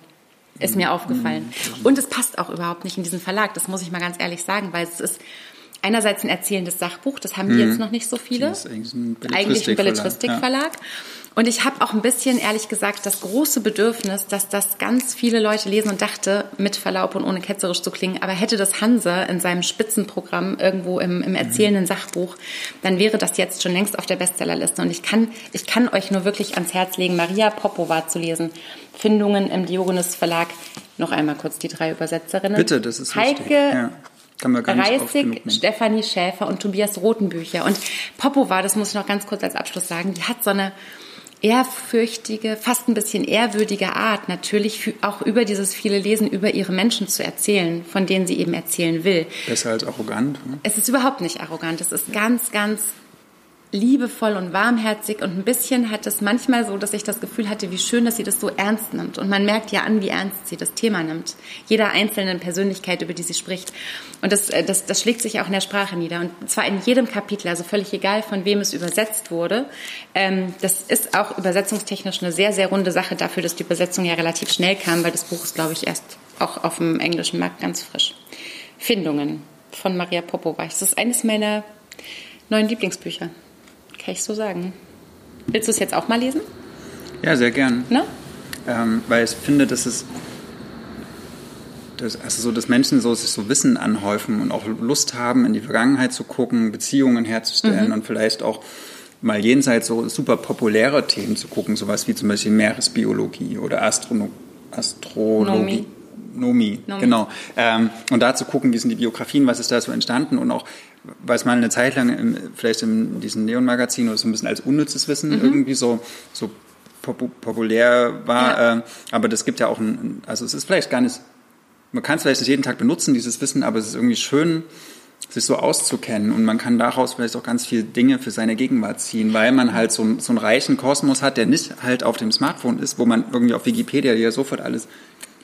Ist mir aufgefallen. Mhm. Und es passt auch überhaupt nicht in diesen Verlag. Das muss ich mal ganz ehrlich sagen, weil es ist einerseits ein erzählendes Sachbuch, das haben mhm. wir jetzt noch nicht so viele. Das ist eigentlich ein Belletristikverlag. Belletristikverlag. Ja. Und ich habe auch ein bisschen, ehrlich gesagt, das große Bedürfnis, dass das ganz viele Leute lesen und dachte, mit Verlaub und ohne ketzerisch zu klingen, aber hätte das Hanse in seinem Spitzenprogramm irgendwo im, im erzählenden Sachbuch, dann wäre das jetzt schon längst auf der Bestsellerliste. Und ich kann, ich kann euch nur wirklich ans Herz legen, Maria Popova zu lesen. Findungen im Diogenes Verlag. Noch einmal kurz die drei Übersetzerinnen. Bitte, das ist Heike ja. Reisig, Stefanie Schäfer und Tobias Rotenbücher. Und Popova, das muss ich noch ganz kurz als Abschluss sagen, die hat so eine ehrfürchtige, fast ein bisschen ehrwürdige Art natürlich auch über dieses viele Lesen, über ihre Menschen zu erzählen, von denen sie eben erzählen will. Besser als arrogant. Ne? Es ist überhaupt nicht arrogant. Es ist ganz, ganz liebevoll und warmherzig und ein bisschen hat es manchmal so, dass ich das Gefühl hatte, wie schön, dass sie das so ernst nimmt. Und man merkt ja an, wie ernst sie das Thema nimmt. Jeder einzelnen Persönlichkeit, über die sie spricht. Und das, äh, das, das schlägt sich auch in der Sprache nieder. Und zwar in jedem Kapitel, also völlig egal, von wem es übersetzt wurde. Ähm, das ist auch übersetzungstechnisch eine sehr, sehr runde Sache dafür, dass die Übersetzung ja relativ schnell kam, weil das Buch ist, glaube ich, erst auch auf dem englischen Markt ganz frisch. Findungen von Maria Popowach. Das ist eines meiner neuen Lieblingsbücher. Kann ich so sagen. Willst du es jetzt auch mal lesen? Ja, sehr gern. Ne? Ähm, weil ich finde, dass es dass, also so, dass Menschen so, sich so Wissen anhäufen und auch Lust haben, in die Vergangenheit zu gucken, Beziehungen herzustellen mhm. und vielleicht auch mal jenseits so super populäre Themen zu gucken, sowas wie zum Beispiel Meeresbiologie oder Astrono Astrologie. Nomi, Nomi. genau. Ähm, und da zu gucken, wie sind die Biografien, was ist da so entstanden und auch, es mal eine Zeit lang im, vielleicht in diesem Neon-Magazin oder so ein bisschen als unnützes Wissen mhm. irgendwie so, so populär war. Ja. Äh, aber das gibt ja auch ein, also es ist vielleicht gar nicht, man kann es vielleicht nicht jeden Tag benutzen, dieses Wissen, aber es ist irgendwie schön, sich so auszukennen und man kann daraus vielleicht auch ganz viele Dinge für seine Gegenwart ziehen, weil man halt so, so einen reichen Kosmos hat, der nicht halt auf dem Smartphone ist, wo man irgendwie auf Wikipedia ja sofort alles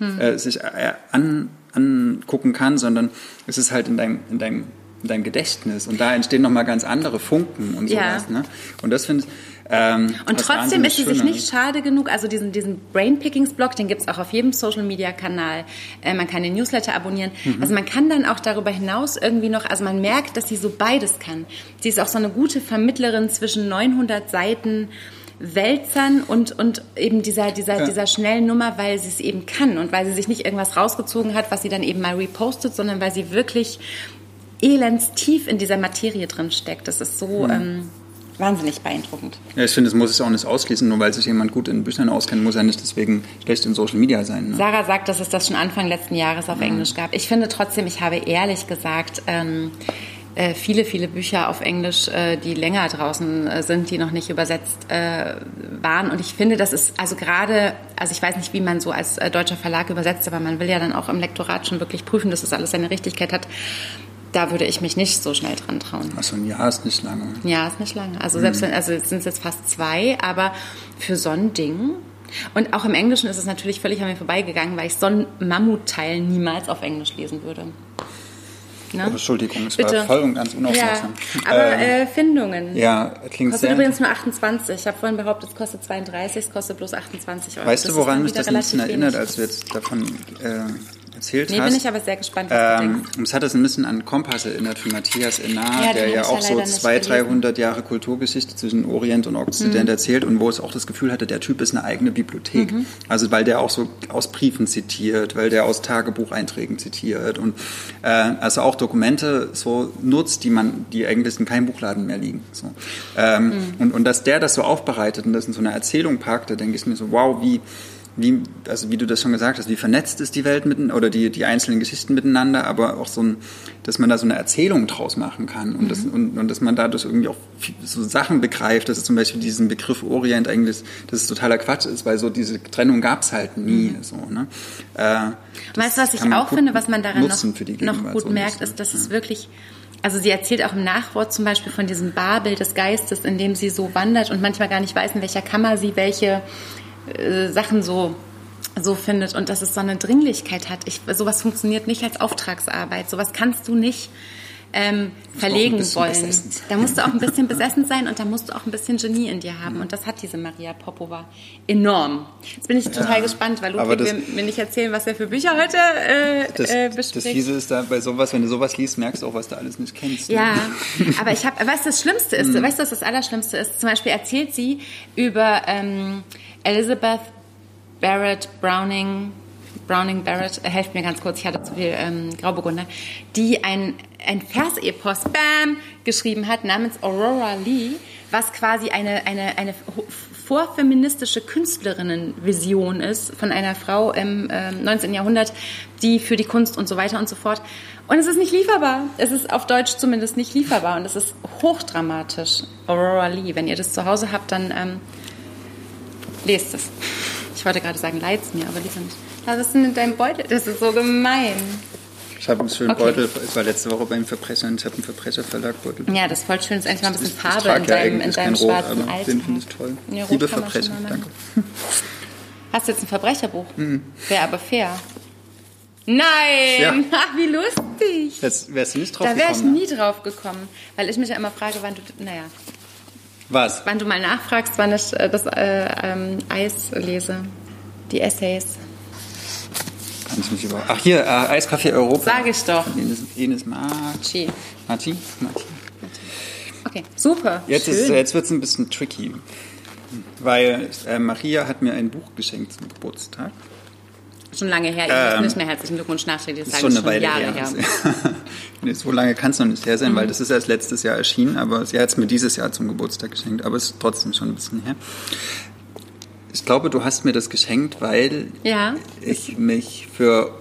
hm. äh, sich äh, an, angucken kann, sondern es ist halt in deinem, in deinem, in deinem Gedächtnis und da entstehen nochmal ganz andere Funken und sowas. Ja. Ne? Und das finde ich. Ähm, und trotzdem ist sie sich nicht schade genug, also diesen, diesen Brainpickings-Blog, den gibt es auch auf jedem Social-Media-Kanal. Äh, man kann den Newsletter abonnieren. Mhm. Also man kann dann auch darüber hinaus irgendwie noch, also man merkt, dass sie so beides kann. Sie ist auch so eine gute Vermittlerin zwischen 900 Seiten Wälzern und, und eben dieser, dieser, ja. dieser schnellen Nummer, weil sie es eben kann und weil sie sich nicht irgendwas rausgezogen hat, was sie dann eben mal repostet, sondern weil sie wirklich elends tief in dieser Materie drin steckt. Das ist so mhm. ähm, wahnsinnig beeindruckend. Ja, ich finde, es muss es auch nicht ausschließen, nur weil sich jemand gut in Büchern auskennt, muss er nicht deswegen schlecht in Social Media sein. Ne? Sarah sagt, dass es das schon Anfang letzten Jahres auf mhm. Englisch gab. Ich finde trotzdem, ich habe ehrlich gesagt, ähm, äh, viele, viele Bücher auf Englisch, äh, die länger draußen äh, sind, die noch nicht übersetzt äh, waren. Und ich finde, das ist also gerade, also ich weiß nicht, wie man so als äh, deutscher Verlag übersetzt, aber man will ja dann auch im Lektorat schon wirklich prüfen, dass das alles seine Richtigkeit hat. Da würde ich mich nicht so schnell dran trauen. Also ein Jahr ist nicht lange. Ein Jahr ist nicht lange. Also selbst mhm. wenn, also sind es jetzt fast zwei, aber für so ein Ding und auch im Englischen ist es natürlich völlig an mir vorbeigegangen, weil ich so einen Mammutteil niemals auf Englisch lesen würde. Ne? Oh, Entschuldigung, es Bitte. war voll und ganz unaufmerksam. Ja, aber ähm, äh, Findungen. Ja, klingt kostet sehr. übrigens nur 28. Ich habe vorhin behauptet, es kostet 32, es kostet bloß 28 Euro. Weißt das du, woran mich das ein bisschen erinnert, als du jetzt davon äh, erzählt nee, hast. bin ich aber sehr gespannt, was ähm, du Es hat es ein bisschen an Kompass erinnert von Matthias Enar, ja, der ja auch so 200, 300 Jahre Kulturgeschichte zwischen Orient und Okzident mhm. erzählt und wo es auch das Gefühl hatte, der Typ ist eine eigene Bibliothek. Mhm. Also weil der auch so aus Briefen zitiert, weil der aus Tagebucheinträgen zitiert und äh, also auch Dokumente so nutzt, die man, die eigentlich in keinem Buchladen mehr liegen. So. Ähm, mhm. und, und dass der das so aufbereitet und das in so eine Erzählung packt, da denke ich mir so, wow, wie wie, also wie du das schon gesagt hast, wie vernetzt ist die Welt mitten oder die, die einzelnen Geschichten miteinander, aber auch so ein, dass man da so eine Erzählung draus machen kann und, mhm. das, und, und dass man dadurch irgendwie auch so Sachen begreift, dass es zum Beispiel diesen Begriff Orient eigentlich, dass es totaler Quatsch ist, weil so diese Trennung gab es halt nie. Mhm. So, ne? Äh, weißt du, was ich auch finde, was man daran noch, noch gut so merkt, ist, dass ja. es wirklich also sie erzählt auch im Nachwort zum Beispiel von diesem Babel des Geistes, in dem sie so wandert und manchmal gar nicht weiß, in welcher Kammer sie welche äh, Sachen so so findet und dass es so eine Dringlichkeit hat. Ich, sowas funktioniert nicht als Auftragsarbeit. Sowas kannst du nicht ähm, verlegen wollen. Besessen. Da musst du auch ein bisschen besessen sein und da musst du auch ein bisschen Genie in dir haben. Und das hat diese Maria Popova enorm. Jetzt bin ich total ja, gespannt, weil Ludwig will mir nicht erzählen, was er für Bücher heute äh, das, äh, bespricht. Das Fiese ist da bei sowas, wenn du sowas liest, merkst du auch, was du alles nicht kennst. Ne? Ja, aber ich habe, weißt du, das Schlimmste ist, mhm. weißt du, was das Allerschlimmste ist? Zum Beispiel erzählt sie über ähm, Elizabeth Barrett Browning, Browning Barrett, äh, helft mir ganz kurz, ich hatte zu viel ähm, Grauburgunder, die ein, ein Versepos, bam, geschrieben hat namens Aurora Lee, was quasi eine, eine, eine vorfeministische Künstlerinnenvision ist von einer Frau im äh, 19. Jahrhundert, die für die Kunst und so weiter und so fort. Und es ist nicht lieferbar. Es ist auf Deutsch zumindest nicht lieferbar und es ist hochdramatisch. Aurora Lee, wenn ihr das zu Hause habt, dann ähm, lest es. Ich wollte gerade sagen, leid's mir, aber lieber nicht. Was ist denn in deinem Beutel? Das ist so gemein. Ich habe einen schönen okay. Beutel, ich war letzte Woche beim Verbrecher und ich habe einen Verbrecherverlag-Beutel. Ja, das ist voll schön, das ist eigentlich mal ein bisschen Farbe in deinem, in deinem schwarzen Rot, Den finde ich toll. Ja, Liebe Verbrecher, danke. *laughs* Hast du jetzt ein Verbrecherbuch? Mhm. Wäre aber fair. Nein! Ja. Ach, *laughs* wie lustig! Das wärst du nicht drauf Da wäre ich nie drauf gekommen, weil ich mich ja immer frage, wann du, naja. Was? Wann du mal nachfragst, wann ich äh, das äh, ähm, Eis lese. Die Essays. Kann ich mich über. Ach, hier, äh, Eiskaffee Europa. Sag ich doch. Ines, Ines Marci. Marci? Marci. Okay, super. Jetzt, jetzt wird es ein bisschen tricky. Weil äh, Maria hat mir ein Buch geschenkt zum Geburtstag. Schon lange her. Ich ähm, nicht mehr herzlichen Glückwunsch nachträglich sagen. Schon eine Weile Jahre her. her. *laughs* so lange kann es noch nicht her sein, mhm. weil das ist erst letztes Jahr erschienen, aber sie hat es mir dieses Jahr zum Geburtstag geschenkt, aber es ist trotzdem schon ein bisschen her. Ich glaube, du hast mir das geschenkt, weil ja. ich mich für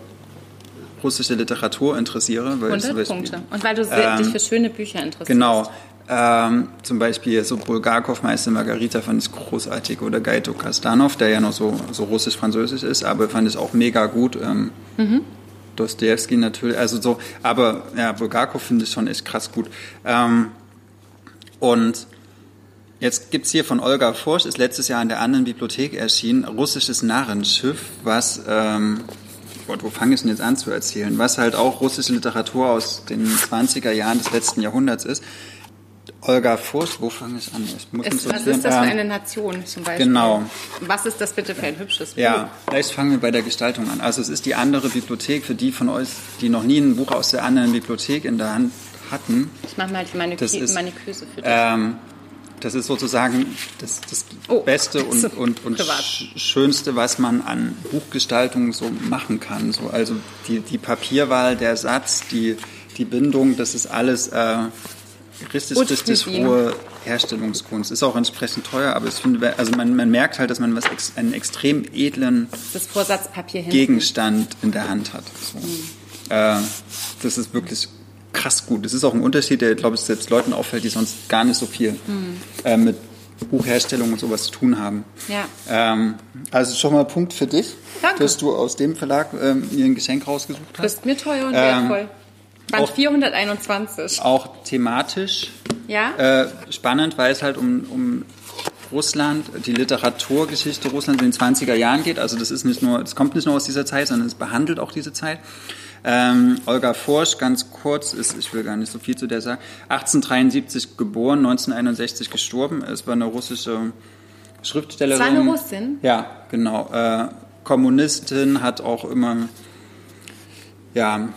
russische Literatur interessiere. Weil 100 Punkte. Und weil du ähm, dich für schöne Bücher interessierst. Genau. Ähm, zum Beispiel so Bulgakov, Meister Margarita fand ich großartig oder Gaito Kastanov, der ja noch so, so russisch-französisch ist, aber fand ich auch mega gut. Ähm, mhm. Dostoevsky natürlich, also so, aber ja, Bulgakov finde ich schon echt krass gut. Ähm, und Jetzt gibt es hier von Olga Forsch, ist letztes Jahr in der anderen Bibliothek erschienen, russisches Narrenschiff, was, ähm, Gott, wo fange ich denn jetzt an zu erzählen, was halt auch russische Literatur aus den 20er Jahren des letzten Jahrhunderts ist. Olga Forsch, wo fange ich an? Ich muss es, was ist das für eine Nation zum Beispiel? Genau. Was ist das bitte für ein hübsches Buch? Ja, vielleicht fangen wir bei der Gestaltung an. Also es ist die andere Bibliothek für die von euch, die noch nie ein Buch aus der anderen Bibliothek in der Hand hatten. Ich mache mal meine, ist, meine Küse für dich. Ähm, das ist sozusagen das, das oh, Beste und, und, und Schönste, was man an Buchgestaltung so machen kann. So, also die, die Papierwahl, der Satz, die, die Bindung, das ist alles äh, richtig, richtig hohe Herstellungskunst. Ist auch entsprechend teuer, aber ich finde, also man, man merkt halt, dass man was einen extrem edlen Gegenstand in der Hand hat. So. Mhm. Äh, das ist wirklich krass gut. Das ist auch ein Unterschied, der, glaube ich, selbst Leuten auffällt, die sonst gar nicht so viel mhm. äh, mit Buchherstellung und sowas zu tun haben. Ja. Ähm, also schon mal Punkt für dich, Danke. dass du aus dem Verlag ähm, mir ein Geschenk rausgesucht hast. Bist mir teuer und ähm, wertvoll. Band auch, 421. Auch thematisch ja? äh, spannend, weil es halt um, um Russland, die Literaturgeschichte Russlands in den 20er Jahren geht. Also das ist nicht nur, es kommt nicht nur aus dieser Zeit, sondern es behandelt auch diese Zeit. Ähm, Olga Forsch, ganz kurz, ist, ich will gar nicht so viel zu der sagen, 1873 geboren, 1961 gestorben. Es war eine russische Schriftstellerin. Das war eine Russin? Ja, genau. Äh, Kommunistin, hat auch immer, ja,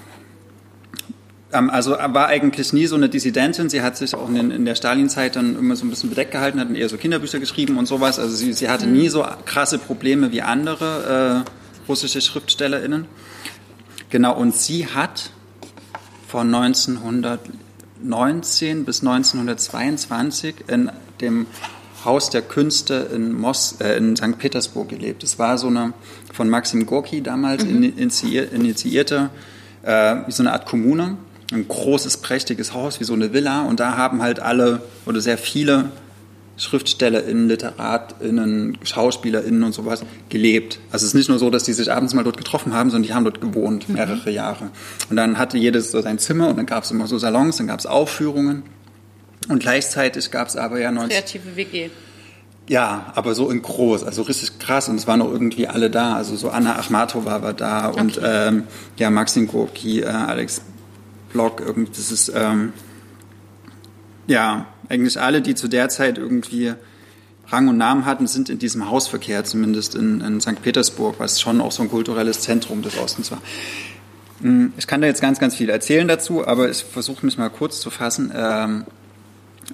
ähm, also war eigentlich nie so eine Dissidentin. Sie hat sich auch in, in der Stalinzeit dann immer so ein bisschen bedeckt gehalten, hat eher so Kinderbücher geschrieben und sowas. Also sie, sie hatte mhm. nie so krasse Probleme wie andere äh, russische SchriftstellerInnen. Genau, und sie hat von 1919 bis 1922 in dem Haus der Künste in, Mos äh, in St. Petersburg gelebt. Es war so eine von Maxim Gorki damals mhm. initiierte, äh, wie so eine Art Kommune. Ein großes, prächtiges Haus, wie so eine Villa. Und da haben halt alle oder sehr viele SchriftstellerInnen, LiteratInnen, SchauspielerInnen und sowas gelebt. Also es ist nicht nur so, dass die sich abends mal dort getroffen haben, sondern die haben dort gewohnt, mhm. mehrere mhm. Jahre. Und dann hatte jedes so sein Zimmer und dann gab es immer so Salons, dann gab es Aufführungen. Und gleichzeitig gab es aber ja 90... Kreative WG. Ja, aber so in groß, also richtig krass. Und es waren auch irgendwie alle da. Also so Anna Achmatova war da okay. und ähm, ja, Maxim Gorki, äh, Alex Block, irgendwie, das ist... Ähm, ja, eigentlich alle, die zu der Zeit irgendwie Rang und Namen hatten, sind in diesem Hausverkehr, zumindest in, in St. Petersburg, was schon auch so ein kulturelles Zentrum des Ostens war. Hm, ich kann da jetzt ganz, ganz viel erzählen dazu, aber ich versuche mich mal kurz zu fassen. Ähm,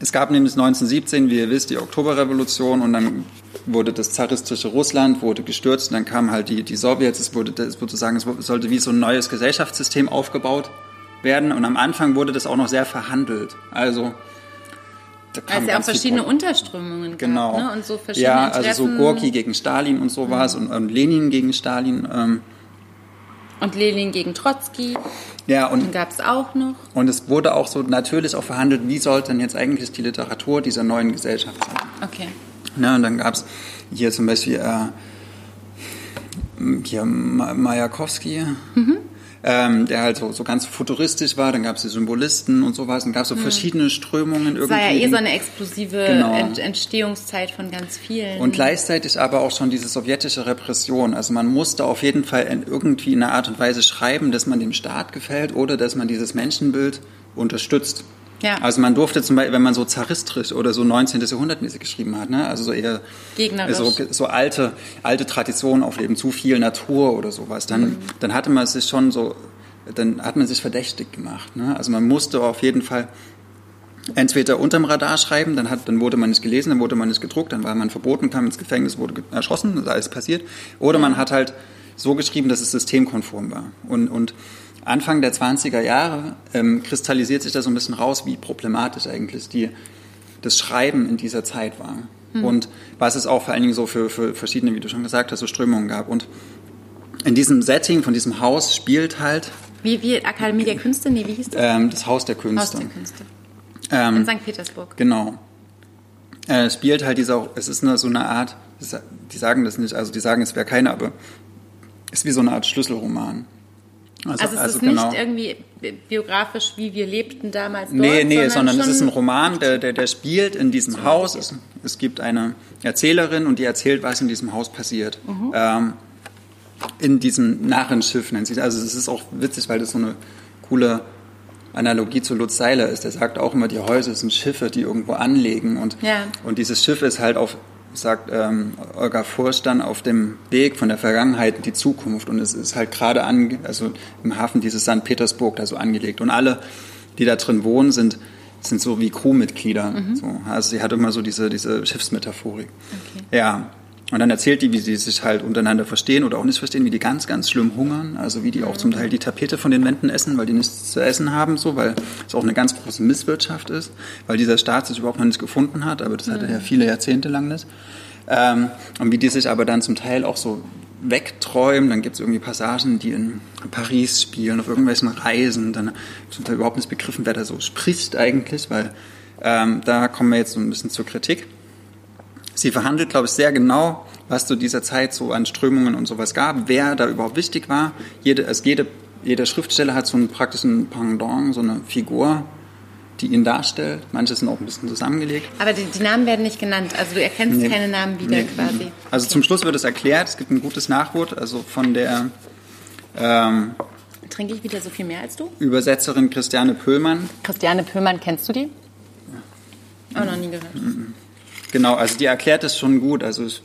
es gab nämlich 1917, wie ihr wisst, die Oktoberrevolution und dann wurde das zaristische Russland wurde gestürzt und dann kamen halt die, die Sowjets. Es wurde, es wurde sagen, es sollte wie so ein neues Gesellschaftssystem aufgebaut werden und am Anfang wurde das auch noch sehr verhandelt. Also da kam also ja auch verschiedene Unterströmungen genau. gab, ne? und so verschiedene Ja, also Treffen. so Gorki gegen Stalin und sowas mhm. und, und Lenin gegen Stalin. Ähm. Und Lenin gegen Trotzki. Ja, und gab es auch noch. Und es wurde auch so natürlich auch verhandelt, wie sollte denn jetzt eigentlich die Literatur dieser neuen Gesellschaft sein. Okay. Ne, und dann gab es hier zum Beispiel äh, hier Majakowski. Mhm ähm, der halt so, so ganz futuristisch war. Dann gab es die Symbolisten und sowas. Dann gab es so hm. verschiedene Strömungen. Es war ja eh so eine explosive genau. Entstehungszeit von ganz vielen. Und gleichzeitig aber auch schon diese sowjetische Repression. Also man musste auf jeden Fall in irgendwie in einer Art und Weise schreiben, dass man dem Staat gefällt oder dass man dieses Menschenbild unterstützt. Ja. Also man durfte zum Beispiel, wenn man so zaristrisch oder so 19. Jahrhundertmäßig geschrieben hat, ne? also so eher so, so, alte, alte Traditionen aufleben, zu viel Natur oder sowas, dann, mhm. dann hatte man sich schon so, dann hat man sich verdächtig gemacht. Ne? Also man musste auf jeden Fall entweder unterm Radar schreiben, dann, hat, dann wurde man nicht gelesen, dann wurde man nicht gedruckt, dann war man verboten, kam ins Gefängnis, wurde erschossen, das ist alles passiert. Oder man hat halt so geschrieben, dass es systemkonform war. Und, und Anfang der 20er Jahre ähm, kristallisiert sich da so ein bisschen raus, wie problematisch eigentlich die, das Schreiben in dieser Zeit war. Mhm. Und was es auch vor allen Dingen so für, für verschiedene, wie du schon gesagt hast, so Strömungen gab. Und in diesem Setting von diesem Haus spielt halt. Wie, wie Akademie der Künste? Nee, wie hieß das? Ähm, das Haus der Künste. Haus der Künste. Ähm, in St. Petersburg. Genau. Äh, es spielt halt dieser, es ist eine, so eine Art, die sagen das nicht, also die sagen, es wäre keine, aber ist wie so eine Art Schlüsselroman. Also, also es also ist genau. nicht irgendwie biografisch, wie wir lebten damals dort, Nee, nee, sondern, sondern es ist ein Roman, der, der, der spielt in diesem so Haus. Es, es, gibt eine Erzählerin und die erzählt, was in diesem Haus passiert. Mhm. Ähm, in diesem Narrenschiff nennt sich Also es ist auch witzig, weil das so eine coole Analogie zu Lutz Seiler ist. Der sagt auch immer, die Häuser sind Schiffe, die irgendwo anlegen. Und, ja. und dieses Schiff ist halt auf sagt ähm, Olga Furst dann auf dem Weg von der Vergangenheit in die Zukunft. Und es ist halt gerade an, also im Hafen dieses St. Petersburg da so angelegt. Und alle, die da drin wohnen, sind, sind so wie Crewmitglieder. Mhm. So. Also sie hat immer so diese, diese Schiffsmetaphorik. Okay. Ja. Und dann erzählt die, wie sie sich halt untereinander verstehen oder auch nicht verstehen, wie die ganz, ganz schlimm hungern. Also wie die auch zum Teil die Tapete von den Wänden essen, weil die nichts zu essen haben, so, weil es auch eine ganz große Misswirtschaft ist, weil dieser Staat sich überhaupt noch nicht gefunden hat, aber das hatte er ja viele Jahrzehnte lang nicht. Ähm, und wie die sich aber dann zum Teil auch so wegträumen. Dann gibt es irgendwie Passagen, die in Paris spielen, auf irgendwelchen Reisen. Dann zum Teil überhaupt nicht begriffen, wer da so spricht eigentlich, weil ähm, da kommen wir jetzt so ein bisschen zur Kritik. Sie verhandelt, glaube ich, sehr genau, was zu dieser Zeit so an Strömungen und sowas gab, wer da überhaupt wichtig war. Jede, also jede, jeder Schriftsteller hat so einen praktischen Pendant, so eine Figur, die ihn darstellt. Manche sind auch ein bisschen zusammengelegt. Aber die, die Namen werden nicht genannt, also du erkennst nee. keine Namen wieder nee. quasi. Also okay. zum Schluss wird es erklärt, es gibt ein gutes Nachwort, also von der ähm, Trinke ich wieder so viel mehr als du? Übersetzerin Christiane Pöhlmann. Christiane Pöhlmann, kennst du die? Ja. Auch noch nie gehört. Mhm. Genau, also die erklärt es schon gut. Also ich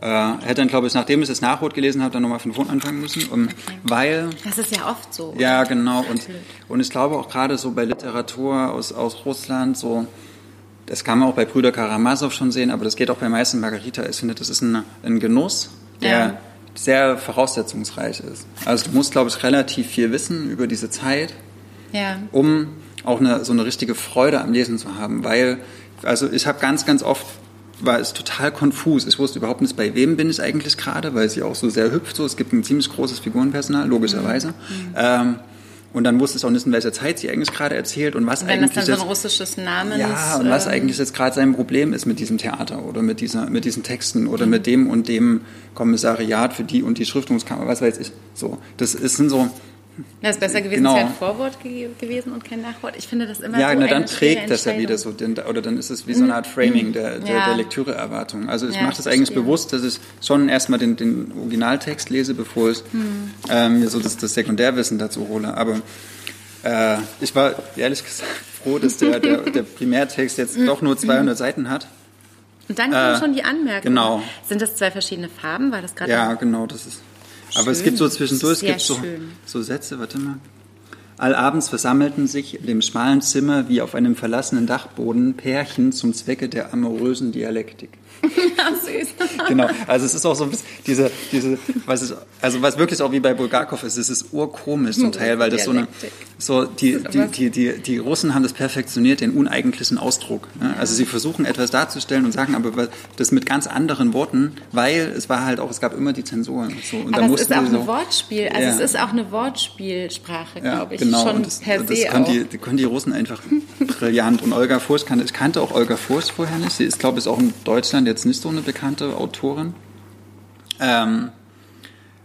äh, hätte dann, glaube ich, nachdem ich das Nachwort gelesen habe, dann nochmal von vorn anfangen müssen. Um, okay. Weil. Das ist ja oft so. Ja, genau. Und, und ich glaube auch gerade so bei Literatur aus, aus Russland, so, das kann man auch bei Brüder Karamasow schon sehen, aber das geht auch bei Meißen Margarita. Ich finde, das ist ein, ein Genuss, der ja. sehr voraussetzungsreich ist. Also du musst, glaube ich, relativ viel wissen über diese Zeit, ja. um auch eine, so eine richtige Freude am Lesen zu haben, weil also ich habe ganz, ganz oft war es total konfus. Ich wusste überhaupt nicht, bei wem bin ich eigentlich gerade, weil sie auch so sehr hüpft. So. Es gibt ein ziemlich großes Figurenpersonal, logischerweise. Mhm. Ähm, und dann wusste ich auch nicht, in welcher Zeit sie eigentlich gerade erzählt und was Wenn eigentlich. Wenn das dann so ein russisches Namens. Ja, und was ähm, eigentlich jetzt gerade sein Problem ist mit diesem Theater oder mit, dieser, mit diesen Texten oder mhm. mit dem und dem Kommissariat für die und die Schriftungskammer, was weiß ich. So, das ist, sind so das ist besser gewesen, genau. es wäre ein Vorwort ge gewesen und kein Nachwort. Ich finde das immer ja, so na, dann trägt das ja wieder so, oder dann ist es wie so eine Art Framing der, der, ja. der Lektüreerwartung. Also ich ja, mache das eigentlich verstehe. bewusst, dass ich schon erstmal den, den Originaltext lese, bevor ich hm. ähm, mir so das, das Sekundärwissen dazu hole. Aber äh, ich war ehrlich gesagt *laughs* froh, dass der, der, der Primärtext jetzt doch nur 200 Seiten hat. Und dann kommen äh, schon die Anmerkungen. Genau. Sind das zwei verschiedene Farben? War das gerade? Ja, genau, das ist. Aber es gibt so zwischendurch, es gibt so, so Sätze, warte mal. Allabends versammelten sich in dem schmalen Zimmer wie auf einem verlassenen Dachboden Pärchen zum Zwecke der amorösen Dialektik. *laughs* Ja, süß. genau. Also es ist auch so ein bisschen diese, diese, was ist, also was wirklich auch wie bei Bulgakov ist, es ist urkomisch zum Teil, weil das so eine, so die, die, die, die, die Russen haben das perfektioniert, den uneigentlichen Ausdruck. Ne? Also sie versuchen etwas darzustellen und sagen aber das mit ganz anderen Worten, weil es war halt auch, es gab immer die Zensur. So, und aber es ist auch ein so, Wortspiel, also ja. es ist auch eine Wortspielsprache, ja, glaube ich, genau. schon das, per das se können die, können die Russen einfach brillant. Und Olga Furst kannte, ich kannte auch Olga Furst vorher nicht. Sie ist, glaube ich, auch in Deutschland Deutschland jetzt nicht so eine bekannte Autorin. Ähm,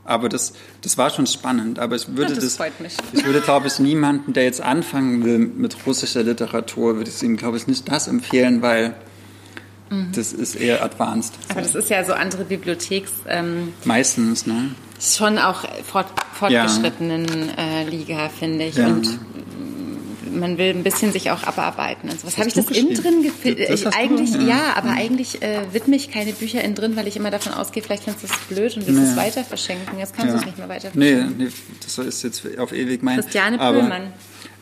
aber das, das war schon spannend. Aber ich würde ja, das, das ich würde, glaube ich, niemanden, der jetzt anfangen will mit russischer Literatur, würde ich ihm, glaube ich, nicht das empfehlen, weil mhm. das ist eher advanced. Aber das ist ja so andere Bibliotheks. Ähm, Meistens, ne? Schon auch fort, fortgeschrittenen ja. äh, Liga, finde ich. Ja. Und man will ein bisschen sich auch abarbeiten und sowas. Habe ich das innen drin gefilmt? Eigentlich, ja. ja. aber ja. eigentlich äh, widme ich keine Bücher innen drin, weil ich immer davon ausgehe, vielleicht findest du es blöd und willst ja. es weiter verschenken. Jetzt kannst du es nicht mehr weiter verschenken. Nee, nee, das ist jetzt auf ewig mein. Christiane Pöhlmann.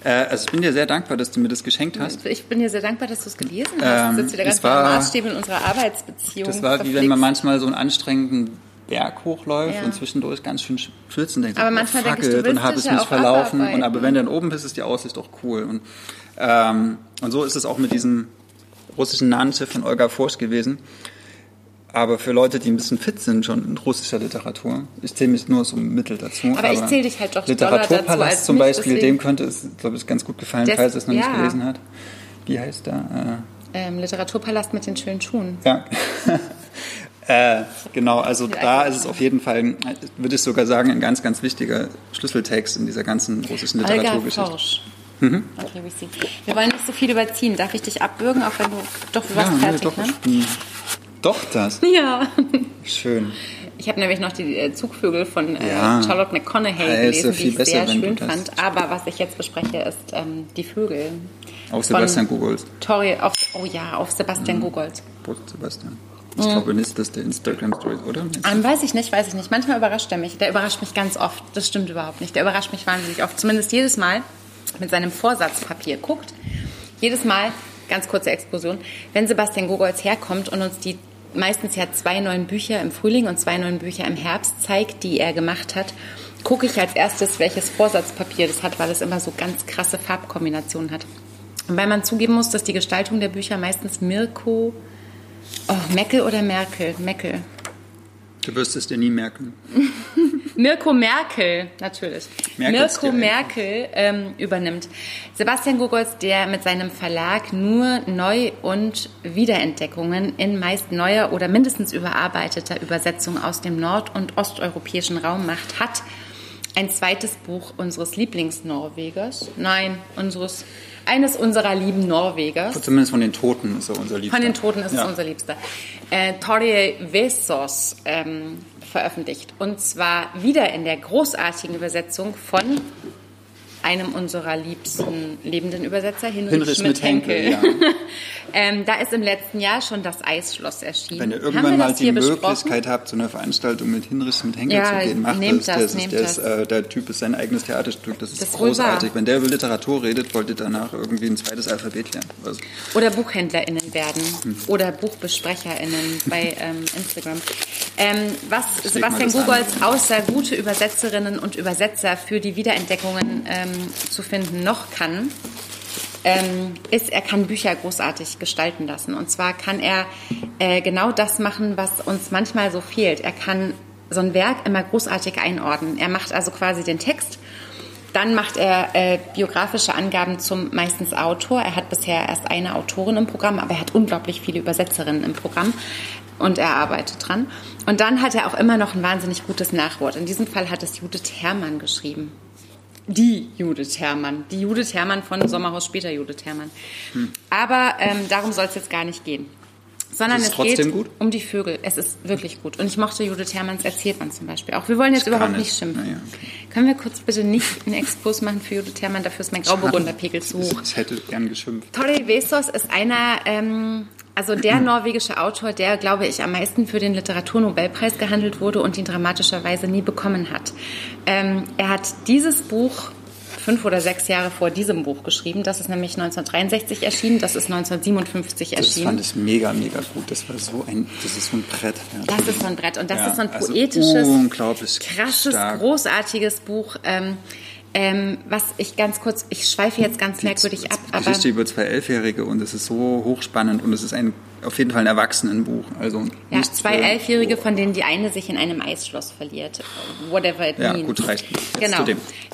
Äh, also ich bin dir sehr dankbar, dass du mir das geschenkt hast. Ich bin dir sehr dankbar, dass du es gelesen hast. Ähm, das ist wieder ganz war, Maßstäbe in unserer Arbeitsbeziehung. Das war verflixt. wie wenn man manchmal so einen anstrengenden Berg hochläuft ja. und zwischendurch ganz schön schwitzen denkt, aber manchmal oh, denke ich, und habe es mich verlaufen. Und aber wenn du dann oben bist, ist die Aussicht auch cool. Und, ähm, und so ist es auch mit diesem russischen Nahenschiff von Olga Forsch gewesen. Aber für Leute, die ein bisschen fit sind schon in russischer Literatur, ich zähle mich nur so mittel dazu. Aber, aber ich zähle dich halt doch Literaturpalast zum Beispiel, deswegen. dem könnte es, glaube ich, ganz gut gefallen, falls er es noch ja. nicht gelesen hat. Wie heißt der? Äh, ähm, Literaturpalast mit den schönen Schuhen. Ja. Äh, genau, also da ist es auf jeden Fall, würde ich sogar sagen, ein ganz, ganz wichtiger Schlüsseltext in dieser ganzen russischen Literaturgeschichte. Mhm. Okay, wir wollen nicht so viel überziehen. Darf ich dich abbürgen, auch wenn du doch du warst ja, fertig, doch, ne? Doch das? *laughs* Ja. Schön. Ich habe nämlich noch die äh, Zugvögel von äh, ja. Charlotte McConaughey ja, gelesen, die ich sehr schön fand. Aber was ich jetzt bespreche, ist ähm, die Vögel. Auf Sebastian Gugolz. Tori, auf, oh ja, auf Sebastian mhm. Gugolz. Sebastian. Ich mhm. glaube nicht, dass der Instagram-Story, oder? Um, ähm, weiß ich nicht, weiß ich nicht. Manchmal überrascht er mich. Der überrascht mich ganz oft. Das stimmt überhaupt nicht. Der überrascht mich wahnsinnig oft. Zumindest jedes Mal mit seinem Vorsatzpapier guckt. Jedes Mal, ganz kurze Explosion, wenn Sebastian Gogolz herkommt und uns die meistens ja zwei neuen Bücher im Frühling und zwei neuen Bücher im Herbst zeigt, die er gemacht hat, gucke ich als erstes, welches Vorsatzpapier das hat, weil es immer so ganz krasse Farbkombinationen hat. Und weil man zugeben muss, dass die Gestaltung der Bücher meistens Mirko Oh, Meckel oder Merkel? Meckel. Du wirst es dir nie merken. *laughs* Mirko Merkel, natürlich. Merkel's Mirko Merkel ähm, übernimmt. Sebastian Gogolz, der mit seinem Verlag nur Neu- und Wiederentdeckungen in meist neuer oder mindestens überarbeiteter Übersetzung aus dem nord- und osteuropäischen Raum macht, hat ein zweites Buch unseres Lieblingsnorwegers, nein, unseres eines unserer lieben Norwegers. Zumindest von den Toten ist er unser Liebster. Von den Toten ist ja. es unser Liebster. Äh, Torje Vesos ähm, veröffentlicht. Und zwar wieder in der großartigen Übersetzung von einem unserer liebsten lebenden Übersetzer, Hinrich, Hinrich Schmidt-Henkel. Ja. *laughs* ähm, da ist im letzten Jahr schon das Eisschloss erschienen. Wenn ihr irgendwann mal die Möglichkeit habt, zu einer Veranstaltung mit Hinrich Schmidt-Henkel ja, zu gehen, macht nehmt das. das, das, der, ist, äh, der Typ ist sein eigenes Theaterstück. Das ist das großartig. Wenn der über Literatur redet, wollt ihr danach irgendwie ein zweites Alphabet lernen. Also. Oder BuchhändlerInnen werden. Hm. Oder BuchbesprecherInnen bei *laughs* ähm, Instagram. Ähm, was Sebastian Gugolz außer gute Übersetzerinnen und Übersetzer für die Wiederentdeckungen ähm, zu finden noch kann, ähm, ist, er kann Bücher großartig gestalten lassen. Und zwar kann er äh, genau das machen, was uns manchmal so fehlt. Er kann so ein Werk immer großartig einordnen. Er macht also quasi den Text. Dann macht er äh, biografische Angaben zum meistens Autor. Er hat bisher erst eine Autorin im Programm, aber er hat unglaublich viele Übersetzerinnen im Programm und er arbeitet dran. Und dann hat er auch immer noch ein wahnsinnig gutes Nachwort. In diesem Fall hat es Judith Herrmann geschrieben die Judith Herrmann. Die Judith Herrmann von Sommerhaus später Judith Herrmann. Hm. Aber ähm, darum soll es jetzt gar nicht gehen. Sondern es geht gut? um die Vögel. Es ist wirklich gut. Und ich mochte Judith Herrmanns Erzählt man zum Beispiel auch. Wir wollen jetzt überhaupt nicht schimpfen. Ja, okay. Können wir kurz bitte nicht einen Exkurs machen für Judith Herrmann? Dafür ist mein Grauburgunderpegel zu hoch. Ich hätte gern geschimpft. Torre Vesos ist einer ähm, also der *clears throat* norwegische Autor, der, glaube ich, am meisten für den Literaturnobelpreis gehandelt wurde und ihn dramatischerweise nie bekommen hat. Ähm, er hat dieses Buch fünf oder sechs Jahre vor diesem Buch geschrieben. Das ist nämlich 1963 erschienen, das ist 1957 erschienen. Das fand ich mega, mega gut. Das war so ein, das ist so ein Brett. Ja, das ist so ein Brett und das ja, ist so ein also poetisches, also krasses, stark. großartiges Buch. Ähm, ähm, was ich ganz kurz, ich schweife jetzt ganz merkwürdig ab. Aber Geschichte über zwei Elfjährige und es ist so hochspannend und es ist ein auf jeden Fall ein Erwachsenenbuch. Also ja, zwei Elfjährige, von denen die eine sich in einem Eisschloss verliert. Whatever it ja, means. gut, reicht. Genau.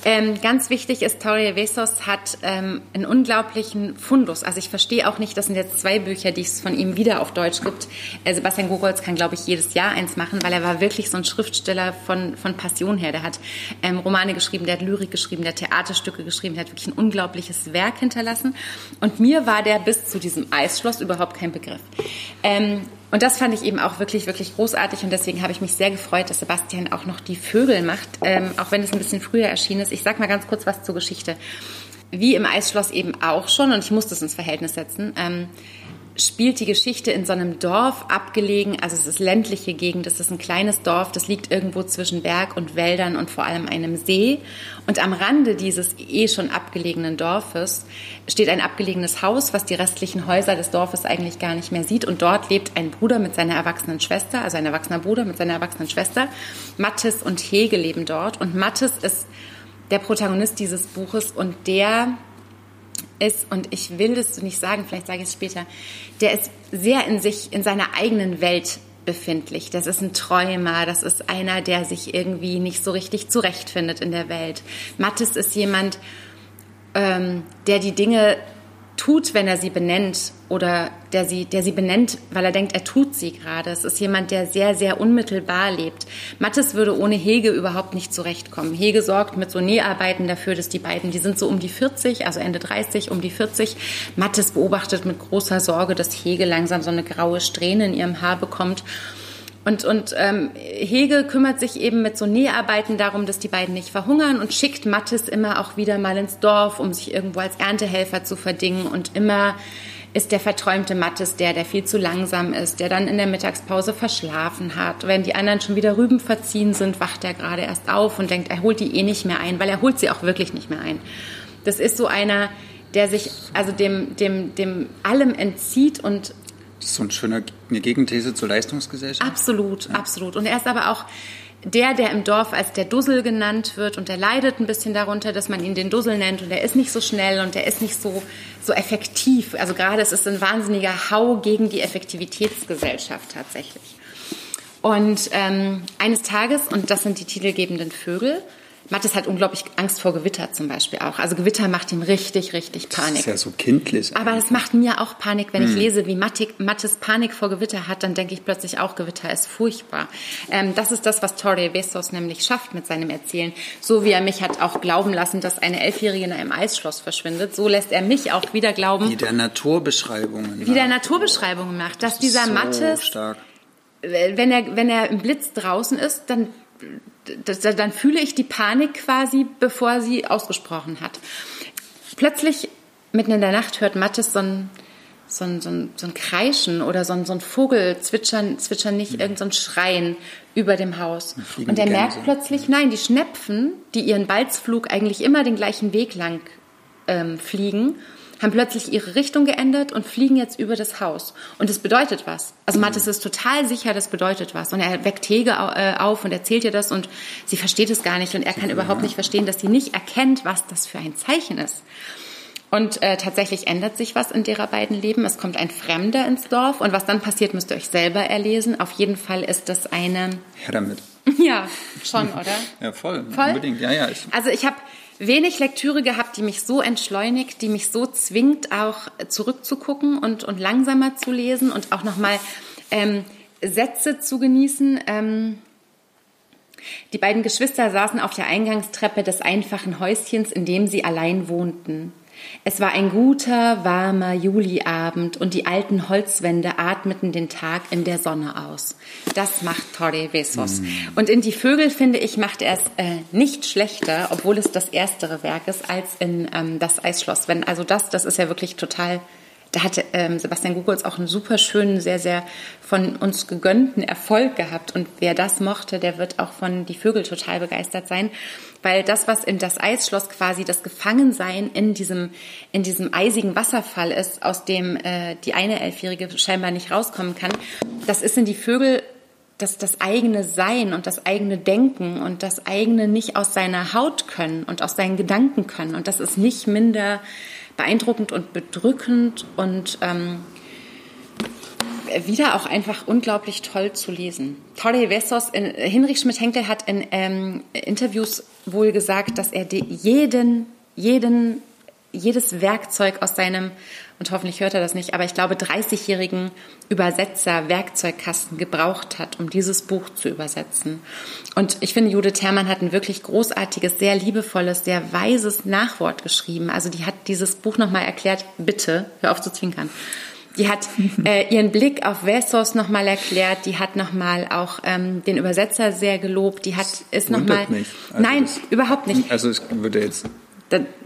Ähm, ganz wichtig ist, Torre Vesos hat ähm, einen unglaublichen Fundus. Also ich verstehe auch nicht, das sind jetzt zwei Bücher, die es von ihm wieder auf Deutsch gibt. Äh, Sebastian Gogolz kann, glaube ich, jedes Jahr eins machen, weil er war wirklich so ein Schriftsteller von, von Passion her. Der hat ähm, Romane geschrieben, der hat Lyrik geschrieben, der hat Theaterstücke geschrieben, der hat wirklich ein unglaubliches Werk hinterlassen. Und mir war der bis zu diesem Eisschloss überhaupt kein Begriff. Ähm, und das fand ich eben auch wirklich, wirklich großartig und deswegen habe ich mich sehr gefreut, dass Sebastian auch noch die Vögel macht, ähm, auch wenn es ein bisschen früher erschienen ist. Ich sage mal ganz kurz was zur Geschichte. Wie im Eisschloss eben auch schon, und ich muss das ins Verhältnis setzen, ähm, spielt die Geschichte in so einem Dorf abgelegen, also es ist ländliche Gegend, es ist ein kleines Dorf, das liegt irgendwo zwischen Berg und Wäldern und vor allem einem See. Und am Rande dieses eh schon abgelegenen Dorfes steht ein abgelegenes Haus, was die restlichen Häuser des Dorfes eigentlich gar nicht mehr sieht. Und dort lebt ein Bruder mit seiner erwachsenen Schwester, also ein erwachsener Bruder mit seiner erwachsenen Schwester. Mattes und Hege leben dort. Und Mattes ist der Protagonist dieses Buches und der ist, und ich will das nicht sagen, vielleicht sage ich es später, der ist sehr in sich, in seiner eigenen Welt befindlich. Das ist ein Träumer, das ist einer, der sich irgendwie nicht so richtig zurechtfindet in der Welt. Mattes ist jemand, ähm, der die Dinge tut, wenn er sie benennt oder der sie, der sie benennt, weil er denkt, er tut sie gerade. Es ist jemand, der sehr, sehr unmittelbar lebt. Mattes würde ohne Hege überhaupt nicht zurechtkommen. Hege sorgt mit so Näharbeiten dafür, dass die beiden, die sind so um die 40, also Ende 30, um die 40. Mattes beobachtet mit großer Sorge, dass Hege langsam so eine graue Strähne in ihrem Haar bekommt und, und ähm, Hege kümmert sich eben mit so Näharbeiten darum, dass die beiden nicht verhungern und schickt Mattes immer auch wieder mal ins Dorf, um sich irgendwo als Erntehelfer zu verdingen. Und immer ist der verträumte Mattes der, der viel zu langsam ist, der dann in der Mittagspause verschlafen hat. Wenn die anderen schon wieder Rüben verziehen sind, wacht er gerade erst auf und denkt, er holt die eh nicht mehr ein, weil er holt sie auch wirklich nicht mehr ein. Das ist so einer, der sich also dem, dem, dem allem entzieht und das ist so ein schöner, eine Gegenthese zur Leistungsgesellschaft. Absolut, ja. absolut. Und er ist aber auch der, der im Dorf als der Dussel genannt wird und der leidet ein bisschen darunter, dass man ihn den Dussel nennt und er ist nicht so schnell und er ist nicht so, so effektiv. Also gerade es ist ein wahnsinniger Hau gegen die Effektivitätsgesellschaft tatsächlich. Und ähm, eines Tages, und das sind die titelgebenden Vögel, Mathis hat unglaublich Angst vor Gewitter zum Beispiel auch. Also Gewitter macht ihm richtig, richtig Panik. Das ist ja so kindlich. Aber es macht mir auch Panik, wenn hm. ich lese, wie Mathis Panik vor Gewitter hat, dann denke ich plötzlich auch, Gewitter ist furchtbar. Ähm, das ist das, was Torre Vestos nämlich schafft mit seinem Erzählen. So wie er mich hat auch glauben lassen, dass eine Elfjährige in einem Eisschloss verschwindet, so lässt er mich auch wieder glauben. Wie der Naturbeschreibungen. Wie der Naturbeschreibungen macht. Dass das dieser so Mathis, stark. wenn er, wenn er im Blitz draußen ist, dann das, dann fühle ich die Panik quasi, bevor sie ausgesprochen hat. Plötzlich, mitten in der Nacht, hört Mattes so ein, so ein, so ein, so ein Kreischen oder so ein, so ein Vogel zwitschern, zwitschern nicht, mhm. irgend so ein Schreien über dem Haus. Und er merkt plötzlich, nein, die Schnepfen, die ihren Balzflug eigentlich immer den gleichen Weg lang ähm, fliegen, haben plötzlich ihre Richtung geändert und fliegen jetzt über das Haus. Und das bedeutet was. Also Mathis ist total sicher, das bedeutet was. Und er weckt Hege äh, auf und erzählt ihr das und sie versteht es gar nicht und er kann überhaupt nicht verstehen, dass sie nicht erkennt, was das für ein Zeichen ist. Und äh, tatsächlich ändert sich was in derer beiden Leben. Es kommt ein Fremder ins Dorf und was dann passiert, müsst ihr euch selber erlesen. Auf jeden Fall ist das eine. Ja, damit. *laughs* Ja, schon, oder? ja, voll. voll. Unbedingt. Ja, ja. Ich also ich habe wenig Lektüre gehabt, die mich so entschleunigt, die mich so zwingt, auch zurückzugucken und, und langsamer zu lesen und auch nochmal ähm, Sätze zu genießen. Ähm, die beiden Geschwister saßen auf der Eingangstreppe des einfachen Häuschens, in dem sie allein wohnten. Es war ein guter, warmer Juliabend und die alten Holzwände atmeten den Tag in der Sonne aus. Das macht Torre Besos. Mm. Und in Die Vögel, finde ich, macht er es äh, nicht schlechter, obwohl es das erstere Werk ist, als in ähm, Das Eisschloss. Wenn, also das, das ist ja wirklich total da hatte ähm, Sebastian Gugolz auch einen super schönen, sehr, sehr von uns gegönnten Erfolg gehabt. Und wer das mochte, der wird auch von Die Vögel total begeistert sein. Weil das, was in das Eisschloss quasi das Gefangensein in diesem, in diesem eisigen Wasserfall ist, aus dem äh, die eine Elfjährige scheinbar nicht rauskommen kann, das ist in Die Vögel das, das eigene Sein und das eigene Denken und das eigene nicht aus seiner Haut können und aus seinen Gedanken können. Und das ist nicht minder beeindruckend und bedrückend und ähm, wieder auch einfach unglaublich toll zu lesen. Torre Vessos, in, Hinrich Schmidt-Henkel hat in ähm, Interviews wohl gesagt, dass er jeden, jeden, jedes Werkzeug aus seinem und hoffentlich hört er das nicht, aber ich glaube, 30-jährigen Übersetzer Werkzeugkasten gebraucht hat, um dieses Buch zu übersetzen. Und ich finde, Judith Herrmann hat ein wirklich großartiges, sehr liebevolles, sehr weises Nachwort geschrieben. Also die hat dieses Buch nochmal erklärt, bitte, hör auf zu zwinkern. Die hat *laughs* äh, ihren Blick auf Vessos nochmal erklärt. Die hat nochmal auch ähm, den Übersetzer sehr gelobt. Die hat ist nochmal. Also nein, überhaupt nicht. Also es würde jetzt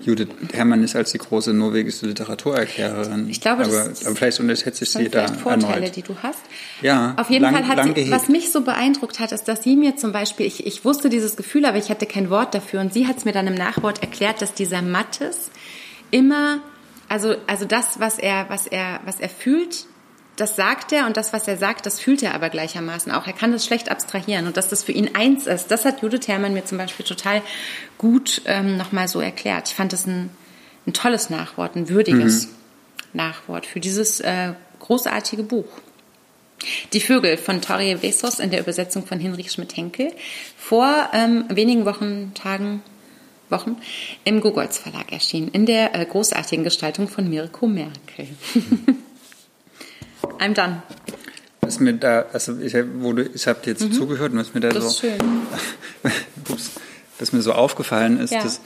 Judith Herrmann ist als die große norwegische Literaturerklärerin. Ich glaube, aber, aber vielleicht unterschätze ich sie da Vorteile, erneut. die du hast. Ja. Auf jeden lang, Fall hat sie, was mich so beeindruckt hat, ist, dass sie mir zum Beispiel, ich, ich wusste dieses Gefühl, aber ich hatte kein Wort dafür und sie hat es mir dann im Nachwort erklärt, dass dieser Mattes immer, also, also das, was er, was er, was er fühlt, das sagt er und das, was er sagt, das fühlt er aber gleichermaßen auch. Er kann das schlecht abstrahieren und dass das für ihn eins ist. Das hat Judith Herrmann mir zum Beispiel total gut ähm, nochmal so erklärt. Ich fand das ein, ein tolles Nachwort, ein würdiges mhm. Nachwort für dieses äh, großartige Buch. Die Vögel von Torje Vesos in der Übersetzung von Hinrich Schmidt-Henkel vor ähm, wenigen Wochen, Tagen, Wochen im Gogolz Verlag erschienen, in der äh, großartigen Gestaltung von Mirko Merkel. *laughs* I'm done. Was mir da, also ich, wurde, ich habe dir jetzt mhm. zugehört und was mir da das so, schön. *laughs* was mir so aufgefallen ist, ja. dass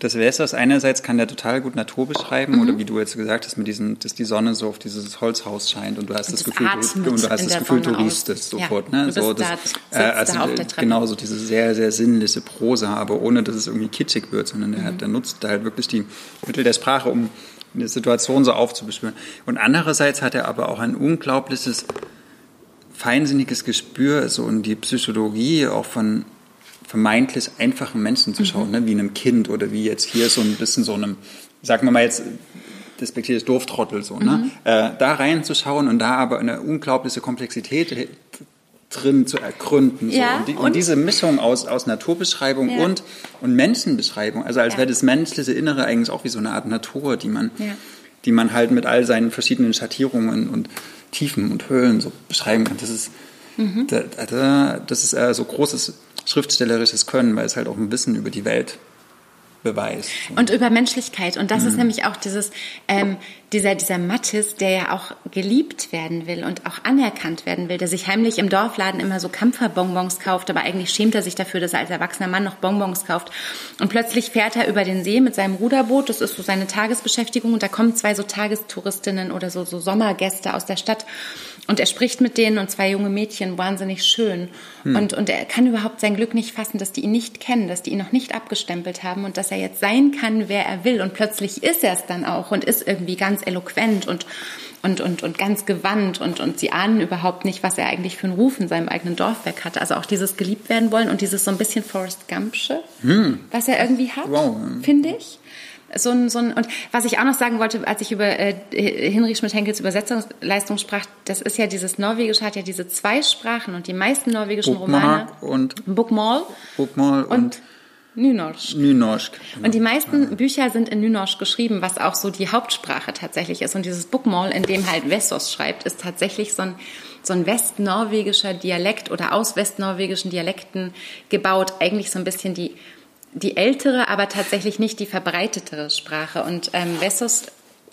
das Wässers einerseits kann der total gut Natur beschreiben mhm. oder wie du jetzt gesagt hast mit diesem, dass die Sonne so auf dieses Holzhaus scheint und du hast und das, Gefühl, du, und du hast das Gefühl, du riechst es sofort, ja, ne? So das, da, äh, also da genau so diese sehr sehr sinnliche Prosa, aber ohne dass es irgendwie kitschig wird, sondern mhm. er, hat, der nutzt da halt wirklich die Mittel der Sprache, um eine Situation so aufzubeschwören. Und andererseits hat er aber auch ein unglaubliches, feinsinniges Gespür, so in die Psychologie auch von vermeintlich einfachen Menschen zu schauen, mhm. ne? wie einem Kind oder wie jetzt hier so ein bisschen so einem, sagen wir mal jetzt, despektierlich Dorftrottel so, ne? Mhm. Äh, da reinzuschauen und da aber eine unglaubliche Komplexität drin zu ergründen. So. Ja, und, die, und, und, diese Mischung aus, aus Naturbeschreibung ja. und, und Menschenbeschreibung, also als ja. wäre das menschliche Innere eigentlich auch wie so eine Art Natur, die man, die man halt mit all seinen verschiedenen Schattierungen und Tiefen und Höhlen so beschreiben kann. Das ist, mhm. da, das ist so großes schriftstellerisches Können, weil es halt auch ein Wissen über die Welt Beweis. Und über Menschlichkeit. Und das mhm. ist nämlich auch dieses, ähm, dieser, dieser Mattis, der ja auch geliebt werden will und auch anerkannt werden will, der sich heimlich im Dorfladen immer so Kampferbonbons kauft, aber eigentlich schämt er sich dafür, dass er als erwachsener Mann noch Bonbons kauft. Und plötzlich fährt er über den See mit seinem Ruderboot, das ist so seine Tagesbeschäftigung, und da kommen zwei so Tagestouristinnen oder so, so Sommergäste aus der Stadt. Und er spricht mit denen und zwei junge Mädchen, wahnsinnig schön. Hm. Und, und er kann überhaupt sein Glück nicht fassen, dass die ihn nicht kennen, dass die ihn noch nicht abgestempelt haben und dass er jetzt sein kann, wer er will. Und plötzlich ist er es dann auch und ist irgendwie ganz eloquent und, und, und, und ganz gewandt und, und sie ahnen überhaupt nicht, was er eigentlich für einen Ruf in seinem eigenen Dorfwerk hatte. Also auch dieses geliebt werden wollen und dieses so ein bisschen Forrest Gumpsche, hm. was er irgendwie hat, wow. finde ich so ein, so ein, und was ich auch noch sagen wollte, als ich über äh, Hinrich Schmidt-Henkels Übersetzungsleistung sprach, das ist ja dieses Norwegische hat ja diese zwei Sprachen und die meisten norwegischen Romane und Bookmall, Bookmall und, und Nynorsk. Nynorsk. Genau. Und die meisten ja. Bücher sind in Nynorsk geschrieben, was auch so die Hauptsprache tatsächlich ist. Und dieses Bookmall, in dem halt Vessos schreibt, ist tatsächlich so ein, so ein westnorwegischer Dialekt oder aus westnorwegischen Dialekten gebaut. Eigentlich so ein bisschen die die ältere, aber tatsächlich nicht die verbreitetere Sprache. Und ähm, Vessos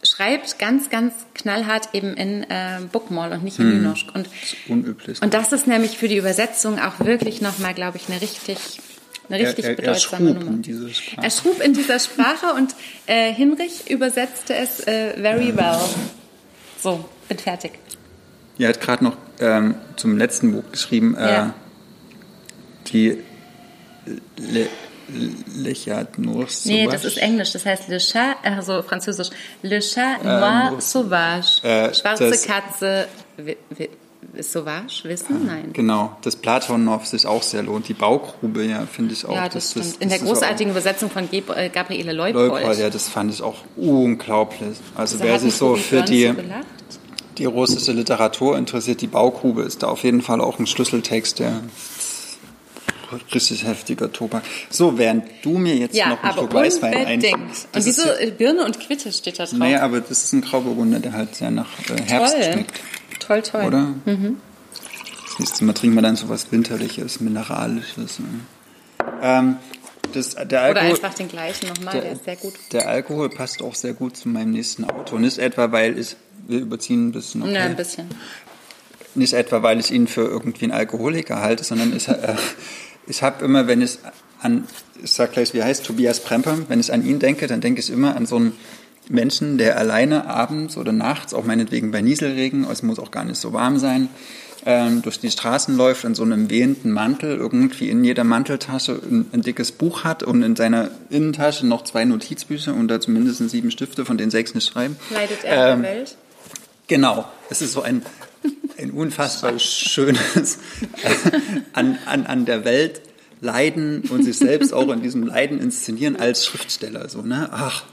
schreibt ganz, ganz knallhart eben in äh, Bookmall und nicht in hm. Nynorsk. Und, das ist unüblich. Und das ist nämlich für die Übersetzung auch wirklich nochmal, glaube ich, eine richtig, eine richtig er, er, bedeutsame er Nummer. In diese Sprache. Er schrub in dieser Sprache und äh, Hinrich übersetzte es äh, very well. So, bin fertig. Er hat gerade noch ähm, zum letzten Buch geschrieben, äh, ja. die Le Le Chat Noir Sauvage. Nee, das ist Englisch. Das heißt Le Chat, also französisch. Le Chat Noir ähm, Sauvage. Äh, Schwarze Katze Sauvage, wissen? Ah, Nein. Genau, das Platonov sich auch sehr lohnt. Die Baugrube, ja, finde ich auch. Ja, das, das. Das, In der großartigen Übersetzung von äh, Gabriele Leupold. Leupold, ja, das fand ich auch unglaublich. Also, also wer sich so für die, die russische Literatur interessiert, die Baugrube ist da auf jeden Fall auch ein Schlüsseltext, der richtig heftiger Tobak. So, während du mir jetzt ja, noch einen Schluck Weißwein einschenkst. Und wieso ja, Birne und Quitte steht da drauf? Naja, aber das ist ein Grauburgunder, der halt sehr nach äh, Herbst Toll. schmeckt. toll, toll. Oder? Mhm. Das nächste Mal trinken wir dann so was Winterliches, Mineralisches. Ne? Ähm, das, der Alkohol, Oder einfach den gleichen nochmal, der, der, ist sehr gut. Der Alkohol passt auch sehr gut zu meinem nächsten Auto. Nicht etwa, weil ich, wir überziehen ein bisschen. Okay. Ja, ein bisschen. Nicht etwa, weil ich ihn für irgendwie einen Alkoholiker halte, sondern ich, äh, ich habe immer, wenn ich an, ich sag gleich, wie heißt Tobias Premper, wenn ich an ihn denke, dann denke ich immer an so einen Menschen, der alleine abends oder nachts, auch meinetwegen bei Nieselregen, es muss auch gar nicht so warm sein, ähm, durch die Straßen läuft in so einem wehenden Mantel, irgendwie in jeder Manteltasche ein, ein, dickes Buch hat und in seiner Innentasche noch zwei Notizbücher und da zumindest sieben Stifte, von denen sechs nicht schreiben. Leidet er ähm, der Welt? Genau. Es ist so ein, ein unfassbar schönes an, an, an der Welt leiden und sich selbst auch in diesem Leiden inszenieren als Schriftsteller. So, ne? Ach,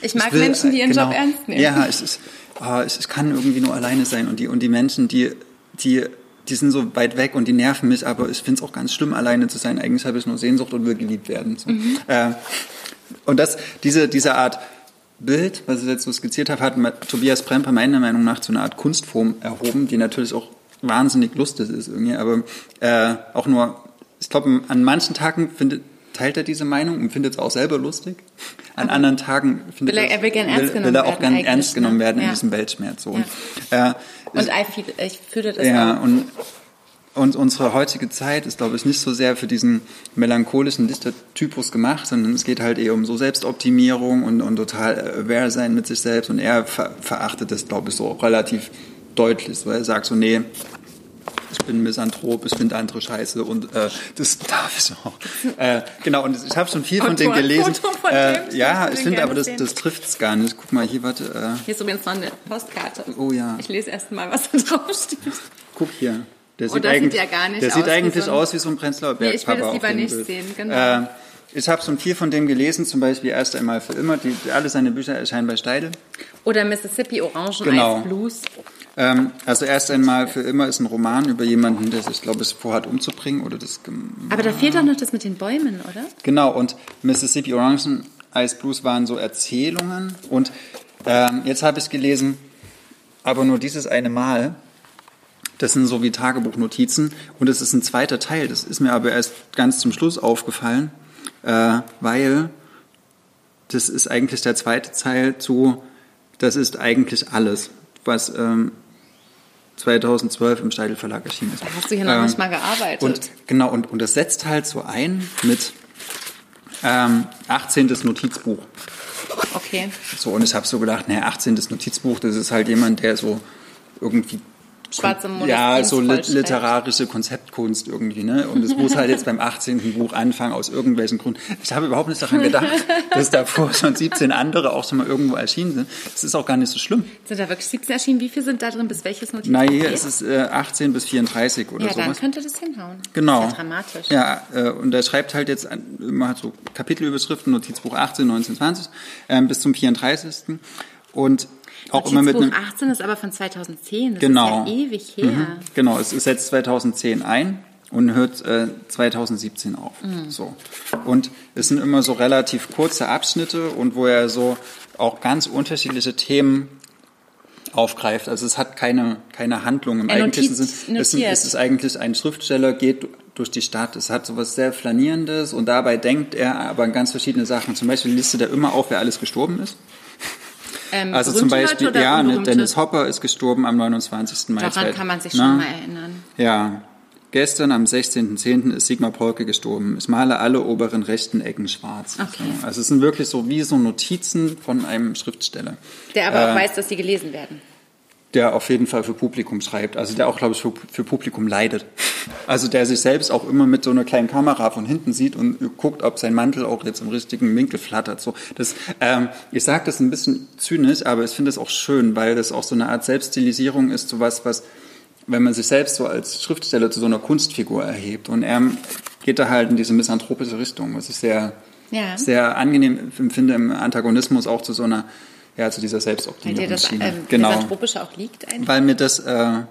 ich mag will, Menschen, die ihren genau, Job ernst nehmen. Ja, es, ist, oh, es, es kann irgendwie nur alleine sein und die, und die Menschen, die die, die sind so weit weg und die nerven mich, aber ich finde es auch ganz schlimm, alleine zu sein. Eigentlich habe ich nur Sehnsucht und will geliebt werden. So. Mhm. Äh, und das, diese, diese Art Bild, was ich jetzt so skizziert habe, hat Tobias Premper meiner Meinung nach zu einer Art Kunstform erhoben, die natürlich auch wahnsinnig lustig ist irgendwie, aber äh, auch nur, ich glaube, an manchen Tagen findet, teilt er diese Meinung und findet es auch selber lustig. An aber anderen Tagen findet will er, er will, gern ernst will, will er auch gerne ernst genommen ne? werden in diesem Weltschmerz. So. Ja. Und, äh, und ich fühle das ja, auch. Und, und unsere heutige Zeit ist, glaube ich, nicht so sehr für diesen melancholischen Dichtertypus gemacht, sondern es geht halt eher um so Selbstoptimierung und, und total aware sein mit sich selbst. Und er ver verachtet das, glaube ich, so relativ deutlich. So er sagt so, nee, ich bin Misanthrop, ich finde andere scheiße und äh, das darf ich auch. Äh, genau, und ich habe schon viel von denen gelesen. Von äh, ja, ich finde aber, das, das trifft es gar nicht. Guck mal, hier, warte. Äh, hier ist übrigens noch eine Postkarte. Oh ja. Ich lese erst mal, was da drauf steht. Guck hier. Der oh, sieht, eigentlich, sieht ja gar nicht der aus sieht eigentlich so ein, aus wie so ein Prenzlauer Berg. Nee, ich will das lieber nicht Bild. sehen, genau. Äh, ich habe schon viel von dem gelesen, zum Beispiel erst einmal für immer. Die, alle seine Bücher erscheinen bei Steidel. Oder Mississippi Orangen genau. Eis Blues. Ähm, also erst einmal für immer ist ein Roman über jemanden, der sich, glaube ich, vorhat umzubringen oder das. Aber da fehlt doch noch das mit den Bäumen, oder? Genau. Und Mississippi Orangen Ice Blues waren so Erzählungen. Und ähm, jetzt habe ich gelesen, aber nur dieses eine Mal. Das sind so wie Tagebuchnotizen und es ist ein zweiter Teil. Das ist mir aber erst ganz zum Schluss aufgefallen, äh, weil das ist eigentlich der zweite Teil zu, das ist eigentlich alles was ähm, 2012 im Steidel Verlag erschienen ist. Da hast du hier noch ähm, nicht mal gearbeitet. Und, genau, und, und das setzt halt so ein mit ähm, 18. Notizbuch. Okay. So, und ich habe so gedacht, naja, 18. Notizbuch, das ist halt jemand, der so irgendwie Schwarze Modest Ja, so literarische Konzeptkunst irgendwie, ne? Und es muss halt jetzt beim 18. Buch anfangen, aus irgendwelchen Gründen. Ich habe überhaupt nicht daran gedacht, dass davor schon 17 andere auch schon mal irgendwo erschienen sind. Das ist auch gar nicht so schlimm. Sind da wirklich 17 erschienen? Wie viele sind da drin? Bis welches Notizbuch? Na, hier ist es äh, 18 bis 34 oder so. Ja, sowas. dann könnte das hinhauen. Genau. Das ist ja dramatisch. Ja, äh, und er schreibt halt jetzt immer so Kapitelüberschriften, Notizbuch 18, 19, 20, äh, bis zum 34. Und auch immer mit einem 18 ist aber von 2010, das genau. ist ja ewig her. Mhm. Genau, es setzt 2010 ein und hört äh, 2017 auf. Mhm. So. Und es sind immer so relativ kurze Abschnitte und wo er so auch ganz unterschiedliche Themen aufgreift. Also es hat keine, keine Handlung im er eigentlichen Sinn. Es, es ist eigentlich ein Schriftsteller, geht durch die Stadt. Es hat so was sehr Flanierendes und dabei denkt er aber an ganz verschiedene Sachen. Zum Beispiel listet er immer auf, wer alles gestorben ist. Ähm, also zum Beispiel, ja, ne, Dennis Hopper ist gestorben am 29. Mai. Daran kann man sich Na? schon mal erinnern. Ja. Gestern am 16.10. ist Sigmar Polke gestorben. Ich male alle oberen rechten Ecken schwarz. Okay. So. Also es sind wirklich so wie so Notizen von einem Schriftsteller. Der aber auch äh, weiß, dass sie gelesen werden der auf jeden Fall für Publikum schreibt, also der auch, glaube ich, für, für, Publikum leidet. Also der sich selbst auch immer mit so einer kleinen Kamera von hinten sieht und guckt, ob sein Mantel auch jetzt im richtigen Winkel flattert. So, das, ähm, ich sage das ein bisschen zynisch, aber ich finde es auch schön, weil das auch so eine Art Selbststilisierung ist, so was, was, wenn man sich selbst so als Schriftsteller zu so einer Kunstfigur erhebt. Und er geht da halt in diese misanthropische Richtung, was ich sehr, ja. sehr angenehm empfinde im Antagonismus auch zu so einer ja, zu dieser Selbstoptimierungsschiene. Weil dir das genau. Misanthropische auch liegt eigentlich? Weil mir das... Äh,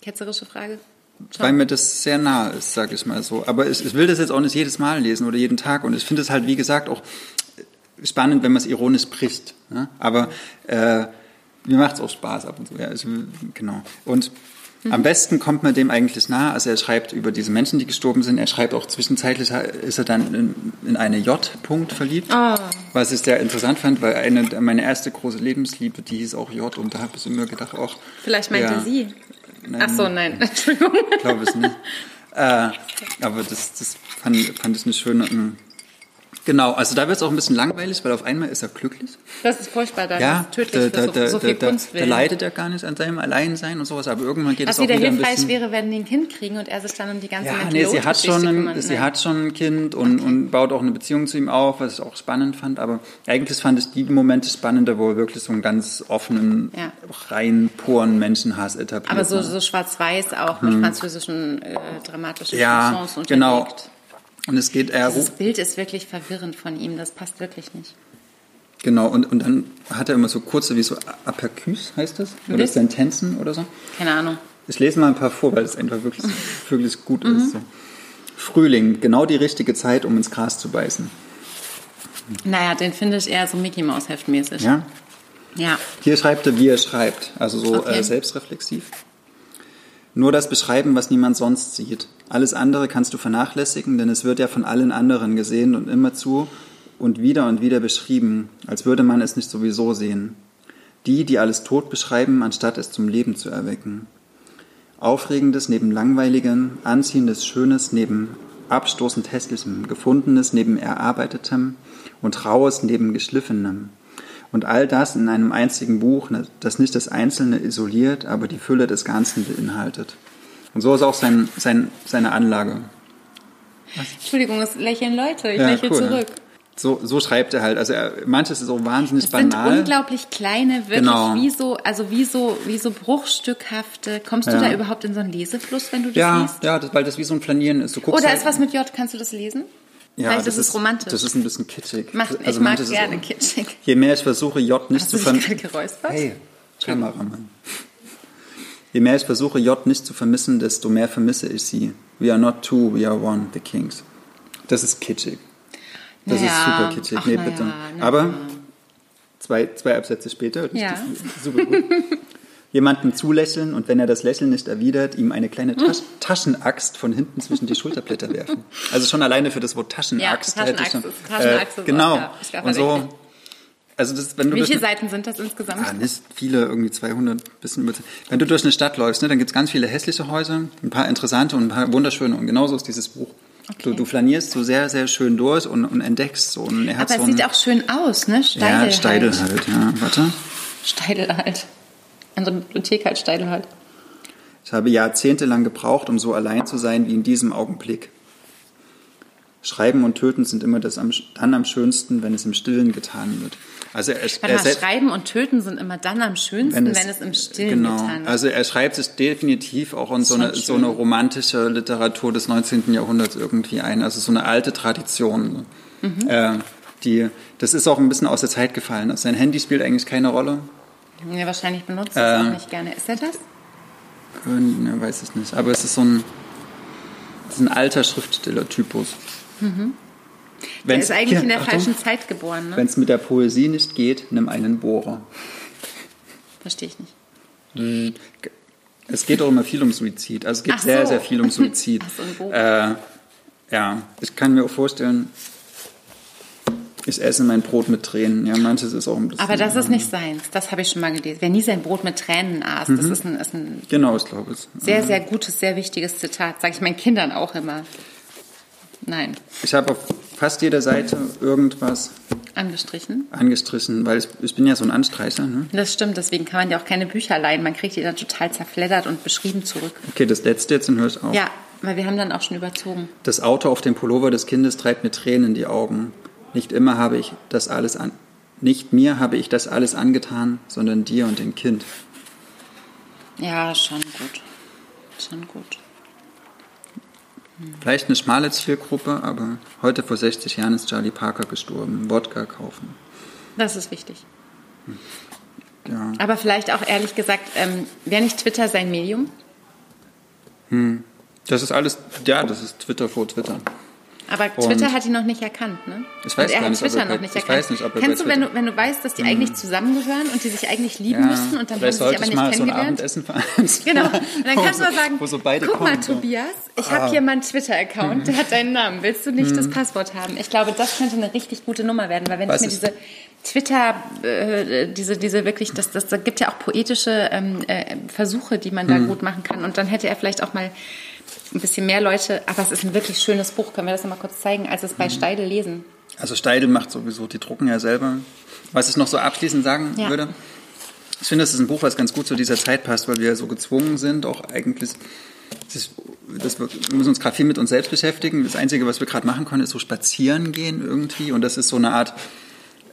Ketzerische Frage? Schon. Weil mir das sehr nah ist, sag ich mal so. Aber ich, ich will das jetzt auch nicht jedes Mal lesen oder jeden Tag. Und ich finde es halt, wie gesagt, auch spannend, wenn man es ironisch bricht. Ne? Aber äh, mir macht es auch Spaß ab und zu. Ja, also, genau. Und mhm. am besten kommt man dem eigentlich nahe. Also er schreibt über diese Menschen, die gestorben sind. Er schreibt auch zwischenzeitlich, ist er dann in, in eine J-Punkt verliebt. Oh. Was ich sehr interessant fand, weil eine, meine erste große Lebensliebe, die hieß auch J. Und da habe ich immer gedacht, auch. Vielleicht meinte ja, sie. Nein, Ach so, nein, *laughs* Entschuldigung. Ich glaube es nicht. Äh, aber das, das fand, fand ich eine schöne, Genau, also da wird es auch ein bisschen langweilig, weil auf einmal ist er glücklich. Das ist furchtbar, da ja, ist tödlich da, da, so, so viel da, Kunst Da leidet er gar nicht an seinem Alleinsein und sowas, aber irgendwann geht Was es auch wieder Was wieder hilfreich wäre, wenn die ein Kind kriegen und er sich dann um die ganze ja, nee, sie hat schon ein, kümmern, Sie hat schon ein Kind und, okay. und baut auch eine Beziehung zu ihm auf, was ich auch spannend fand, aber eigentlich fand ich die Momente spannender, wo er wirklich so einen ganz offenen, ja. rein puren Menschenhass etabliert. Aber so, so schwarz-weiß auch hm. mit französischen äh, dramatischen ja, Chansons unterlegt. Genau. Und es geht eher. Das Bild ist wirklich verwirrend von ihm, das passt wirklich nicht. Genau, und, und dann hat er immer so kurze, wie so Apercus heißt das? Oder Sentenzen oder so? Keine Ahnung. Ich lese mal ein paar vor, weil es einfach wirklich, *laughs* wirklich gut mhm. ist. So. Frühling, genau die richtige Zeit, um ins Gras zu beißen. Naja, den finde ich eher so Mickey Mouse Heftmäßig. Ja? Ja. Hier schreibt er, wie er schreibt, also so okay. äh, selbstreflexiv. Nur das beschreiben, was niemand sonst sieht. Alles andere kannst du vernachlässigen, denn es wird ja von allen anderen gesehen und immerzu und wieder und wieder beschrieben, als würde man es nicht sowieso sehen. Die, die alles tot beschreiben, anstatt es zum Leben zu erwecken. Aufregendes neben Langweiligem, Anziehendes Schönes neben abstoßend Hässlichem, Gefundenes neben Erarbeitetem und Raues neben Geschliffenem. Und all das in einem einzigen Buch, das nicht das Einzelne isoliert, aber die Fülle des Ganzen beinhaltet. Und so ist auch sein, sein, seine Anlage. Was? Entschuldigung, es lächeln Leute, ich ja, lächle cool, zurück. Ja. So, so schreibt er halt. Also er, manches ist so wahnsinnig das banal. Sind unglaublich kleine, wirklich genau. wie so, also wie so, wie so bruchstückhafte. Kommst du ja. da überhaupt in so einen Lesefluss, wenn du das ja, liest? Ja, das, weil das wie so ein Flanieren ist. Du guckst Oder halt, ist was mit J, kannst du das lesen? Ja, Vielleicht das ist es romantisch. Das ist ein bisschen kitschig. Macht, also ich mag gerne so, kitschig. Je mehr ich versuche, J nicht Hast zu vermissen. Hey, Kameramann. Je mehr ich versuche, J nicht zu vermissen, desto mehr vermisse ich sie. We are not two, we are one, the Kings. Das ist kitschig. Das naja. ist super kitschig. Ach, nee, bitte. Ja, Aber zwei, zwei Absätze später, ja. super gut. jemanden zulächeln und wenn er das Lächeln nicht erwidert, ihm eine kleine hm. Taschenaxt von hinten zwischen die Schulterblätter werfen. Also schon alleine für das Wort Taschenaxt. Ja, Taschenaxt, schon, ist, Taschenaxt äh, genau. Auch, ja, und so. Also das, wenn du Wie viele Seiten sind das insgesamt? Ah, nicht viele, irgendwie 200, bisschen über. Wenn du durch eine Stadt läufst, ne, dann gibt es ganz viele hässliche Häuser, ein paar interessante und ein paar wunderschöne. Und genauso ist dieses Buch. Okay. Du, du flanierst so sehr, sehr schön durch und, und entdeckst so. Und er hat Aber so es sieht auch schön aus, ne? Steidel ja, Steidel halt. halt, ja. Warte. Steidel halt. Unsere Bibliothek halt Steidel halt. Ich habe jahrzehntelang gebraucht, um so allein zu sein wie in diesem Augenblick. Schreiben und Töten sind immer das am, dann am schönsten, wenn es im Stillen getan wird. Also er, er Schreiben und Töten sind immer dann am schönsten, wenn es, wenn es im Stillen genau, getan wird. Also er schreibt sich definitiv auch in so eine, so eine romantische Literatur des 19. Jahrhunderts irgendwie ein. Also so eine alte Tradition. Mhm. Äh, die, das ist auch ein bisschen aus der Zeit gefallen. Also sein Handy spielt eigentlich keine Rolle. Ja, wahrscheinlich benutzt er es äh, auch nicht gerne. Ist er das? Ne, weiß ich nicht. Aber es ist so ein, ist ein alter Schriftsteller-Typus. Mhm. Der ist eigentlich hier, in der Achtung, falschen Zeit geboren. Ne? Wenn es mit der Poesie nicht geht, nimm einen Bohrer. Verstehe ich nicht. Hm, es geht auch immer viel um Suizid. Also es geht so. sehr, sehr viel um *laughs* Suizid. Ach so, äh, ja, ich kann mir auch vorstellen, ich esse mein Brot mit Tränen. Ja, manches ist auch ein bisschen. Aber das ist nicht seins. Das habe ich schon mal gelesen. Wer nie sein Brot mit Tränen aß, mhm. das ist ein, ist ein genau, ich glaube es. Sehr, sehr gutes, sehr wichtiges Zitat. Sage ich meinen Kindern auch immer. Nein. Ich habe auf fast jeder Seite irgendwas angestrichen. Angestrichen, weil ich, ich bin ja so ein Anstreicher. Ne? Das stimmt, deswegen kann man ja auch keine Bücher leihen. Man kriegt die dann total zerfleddert und beschrieben zurück. Okay, das letzte jetzt und höre ich auf. Ja, weil wir haben dann auch schon überzogen. Das Auto auf dem Pullover des Kindes treibt mir Tränen in die Augen. Nicht immer habe ich das alles an, nicht mir habe ich das alles angetan, sondern dir und dem Kind. Ja, schon gut. Schon gut. Vielleicht eine schmale Zielgruppe, aber heute vor 60 Jahren ist Charlie Parker gestorben. Wodka kaufen. Das ist wichtig. Ja. Aber vielleicht auch ehrlich gesagt, ähm, wäre nicht Twitter sein Medium? Hm. Das ist alles, ja, das ist Twitter vor Twitter. Aber Twitter und hat ihn noch nicht erkannt, ne? Ich weiß und er gar hat nicht, Twitter noch nicht ich erkannt. weiß nicht, ob er Kennst du, wenn du, wenn du weißt, dass die eigentlich zusammengehören und die sich eigentlich lieben Ja, müssten und dann haben sie sich aber ich nicht mal so ein kennengelernt? Abendessen. Genau. Und *laughs* dann kannst du mal sagen, so beide guck mal. Tobias, ich habe hier meinen Twitter-Account, der hat deinen *laughs* Namen. Willst du nicht das Passwort haben? Ich glaube, das könnte eine richtig gute Nummer werden, weil wenn ich mir diese Twitter, äh, diese, diese wirklich, das, das, da gibt ja auch poetische ähm, äh, Versuche, die man da gut machen kann. Und dann hätte er vielleicht auch mal ein bisschen mehr Leute, aber es ist ein wirklich schönes Buch, können wir das nochmal kurz zeigen, als es bei Steidel lesen. Also Steidel macht sowieso, die drucken ja selber. Was ich noch so abschließend sagen Ja. würde, ich finde, das ist ein Buch, was ganz gut zu dieser Zeit passt, weil wir so gezwungen sind, auch eigentlich, das, das, wir wir müssen uns gerade viel mit uns selbst beschäftigen. Das Einzige, was wir gerade machen können, ist so spazieren gehen irgendwie. Und das ist so eine Art,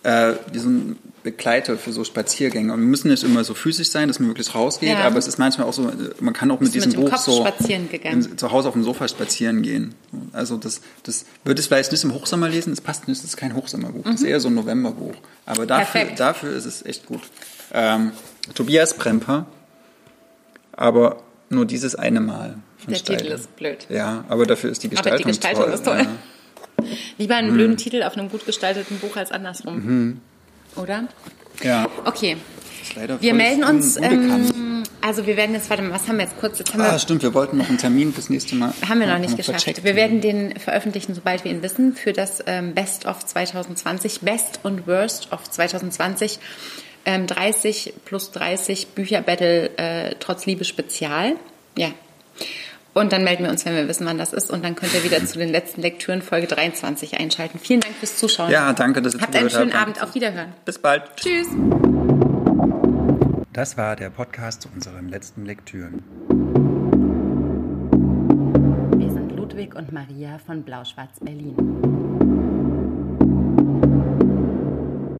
äh, wie so ein Begleiter für so Spaziergänge. Und wir müssen nicht immer so physisch sein, dass man wirklich rausgeht, Ja. aber es ist manchmal auch so, man kann auch mit diesem mit Buch Kopf so spazieren gegangen? in- zu Hause auf dem Sofa spazieren gehen. Also das, das würde ich vielleicht nicht im Hochsommer lesen, das passt nicht, das ist kein Hochsommerbuch, das ist eher so ein Novemberbuch. Aber dafür, Mhm. Perfekt. dafür ist es echt gut. Ähm, Tobias Premper, aber nur dieses eine Mal. Der Steidl. Titel ist blöd. Ja, aber dafür ist die Aber Gestaltung, die Gestaltung toll. ist toll. Ja. Lieber einen Mhm. blöden Titel auf einem gut gestalteten Buch als andersrum. Oder? ja. Okay. Wir melden un- uns, ähm, also wir werden jetzt, warte mal, was haben wir jetzt kurz? Jetzt haben wir ah, stimmt, wir wollten noch einen Termin fürs nächste Mal. Haben wir noch nicht geschafft. vercheckt. Wir werden den veröffentlichen, sobald wir ihn wissen, für das ähm, Best of 2020, Best und Worst of 2020. Ähm, 30 plus 30 Bücherbattle äh, trotz Liebe Spezial. Ja. Und dann melden wir uns, wenn wir wissen, wann das ist. Und dann könnt ihr wieder zu den letzten Lektüren Folge 23 einschalten. Vielen Dank fürs Zuschauen. Ja, danke, dass ihr Habt einen schönen. Abend. Auf Wiederhören. Bis bald. Tschüss. Das war der Podcast zu unseren letzten Lektüren. Wir sind Ludwig und Maria von Blau-Schwarz Berlin.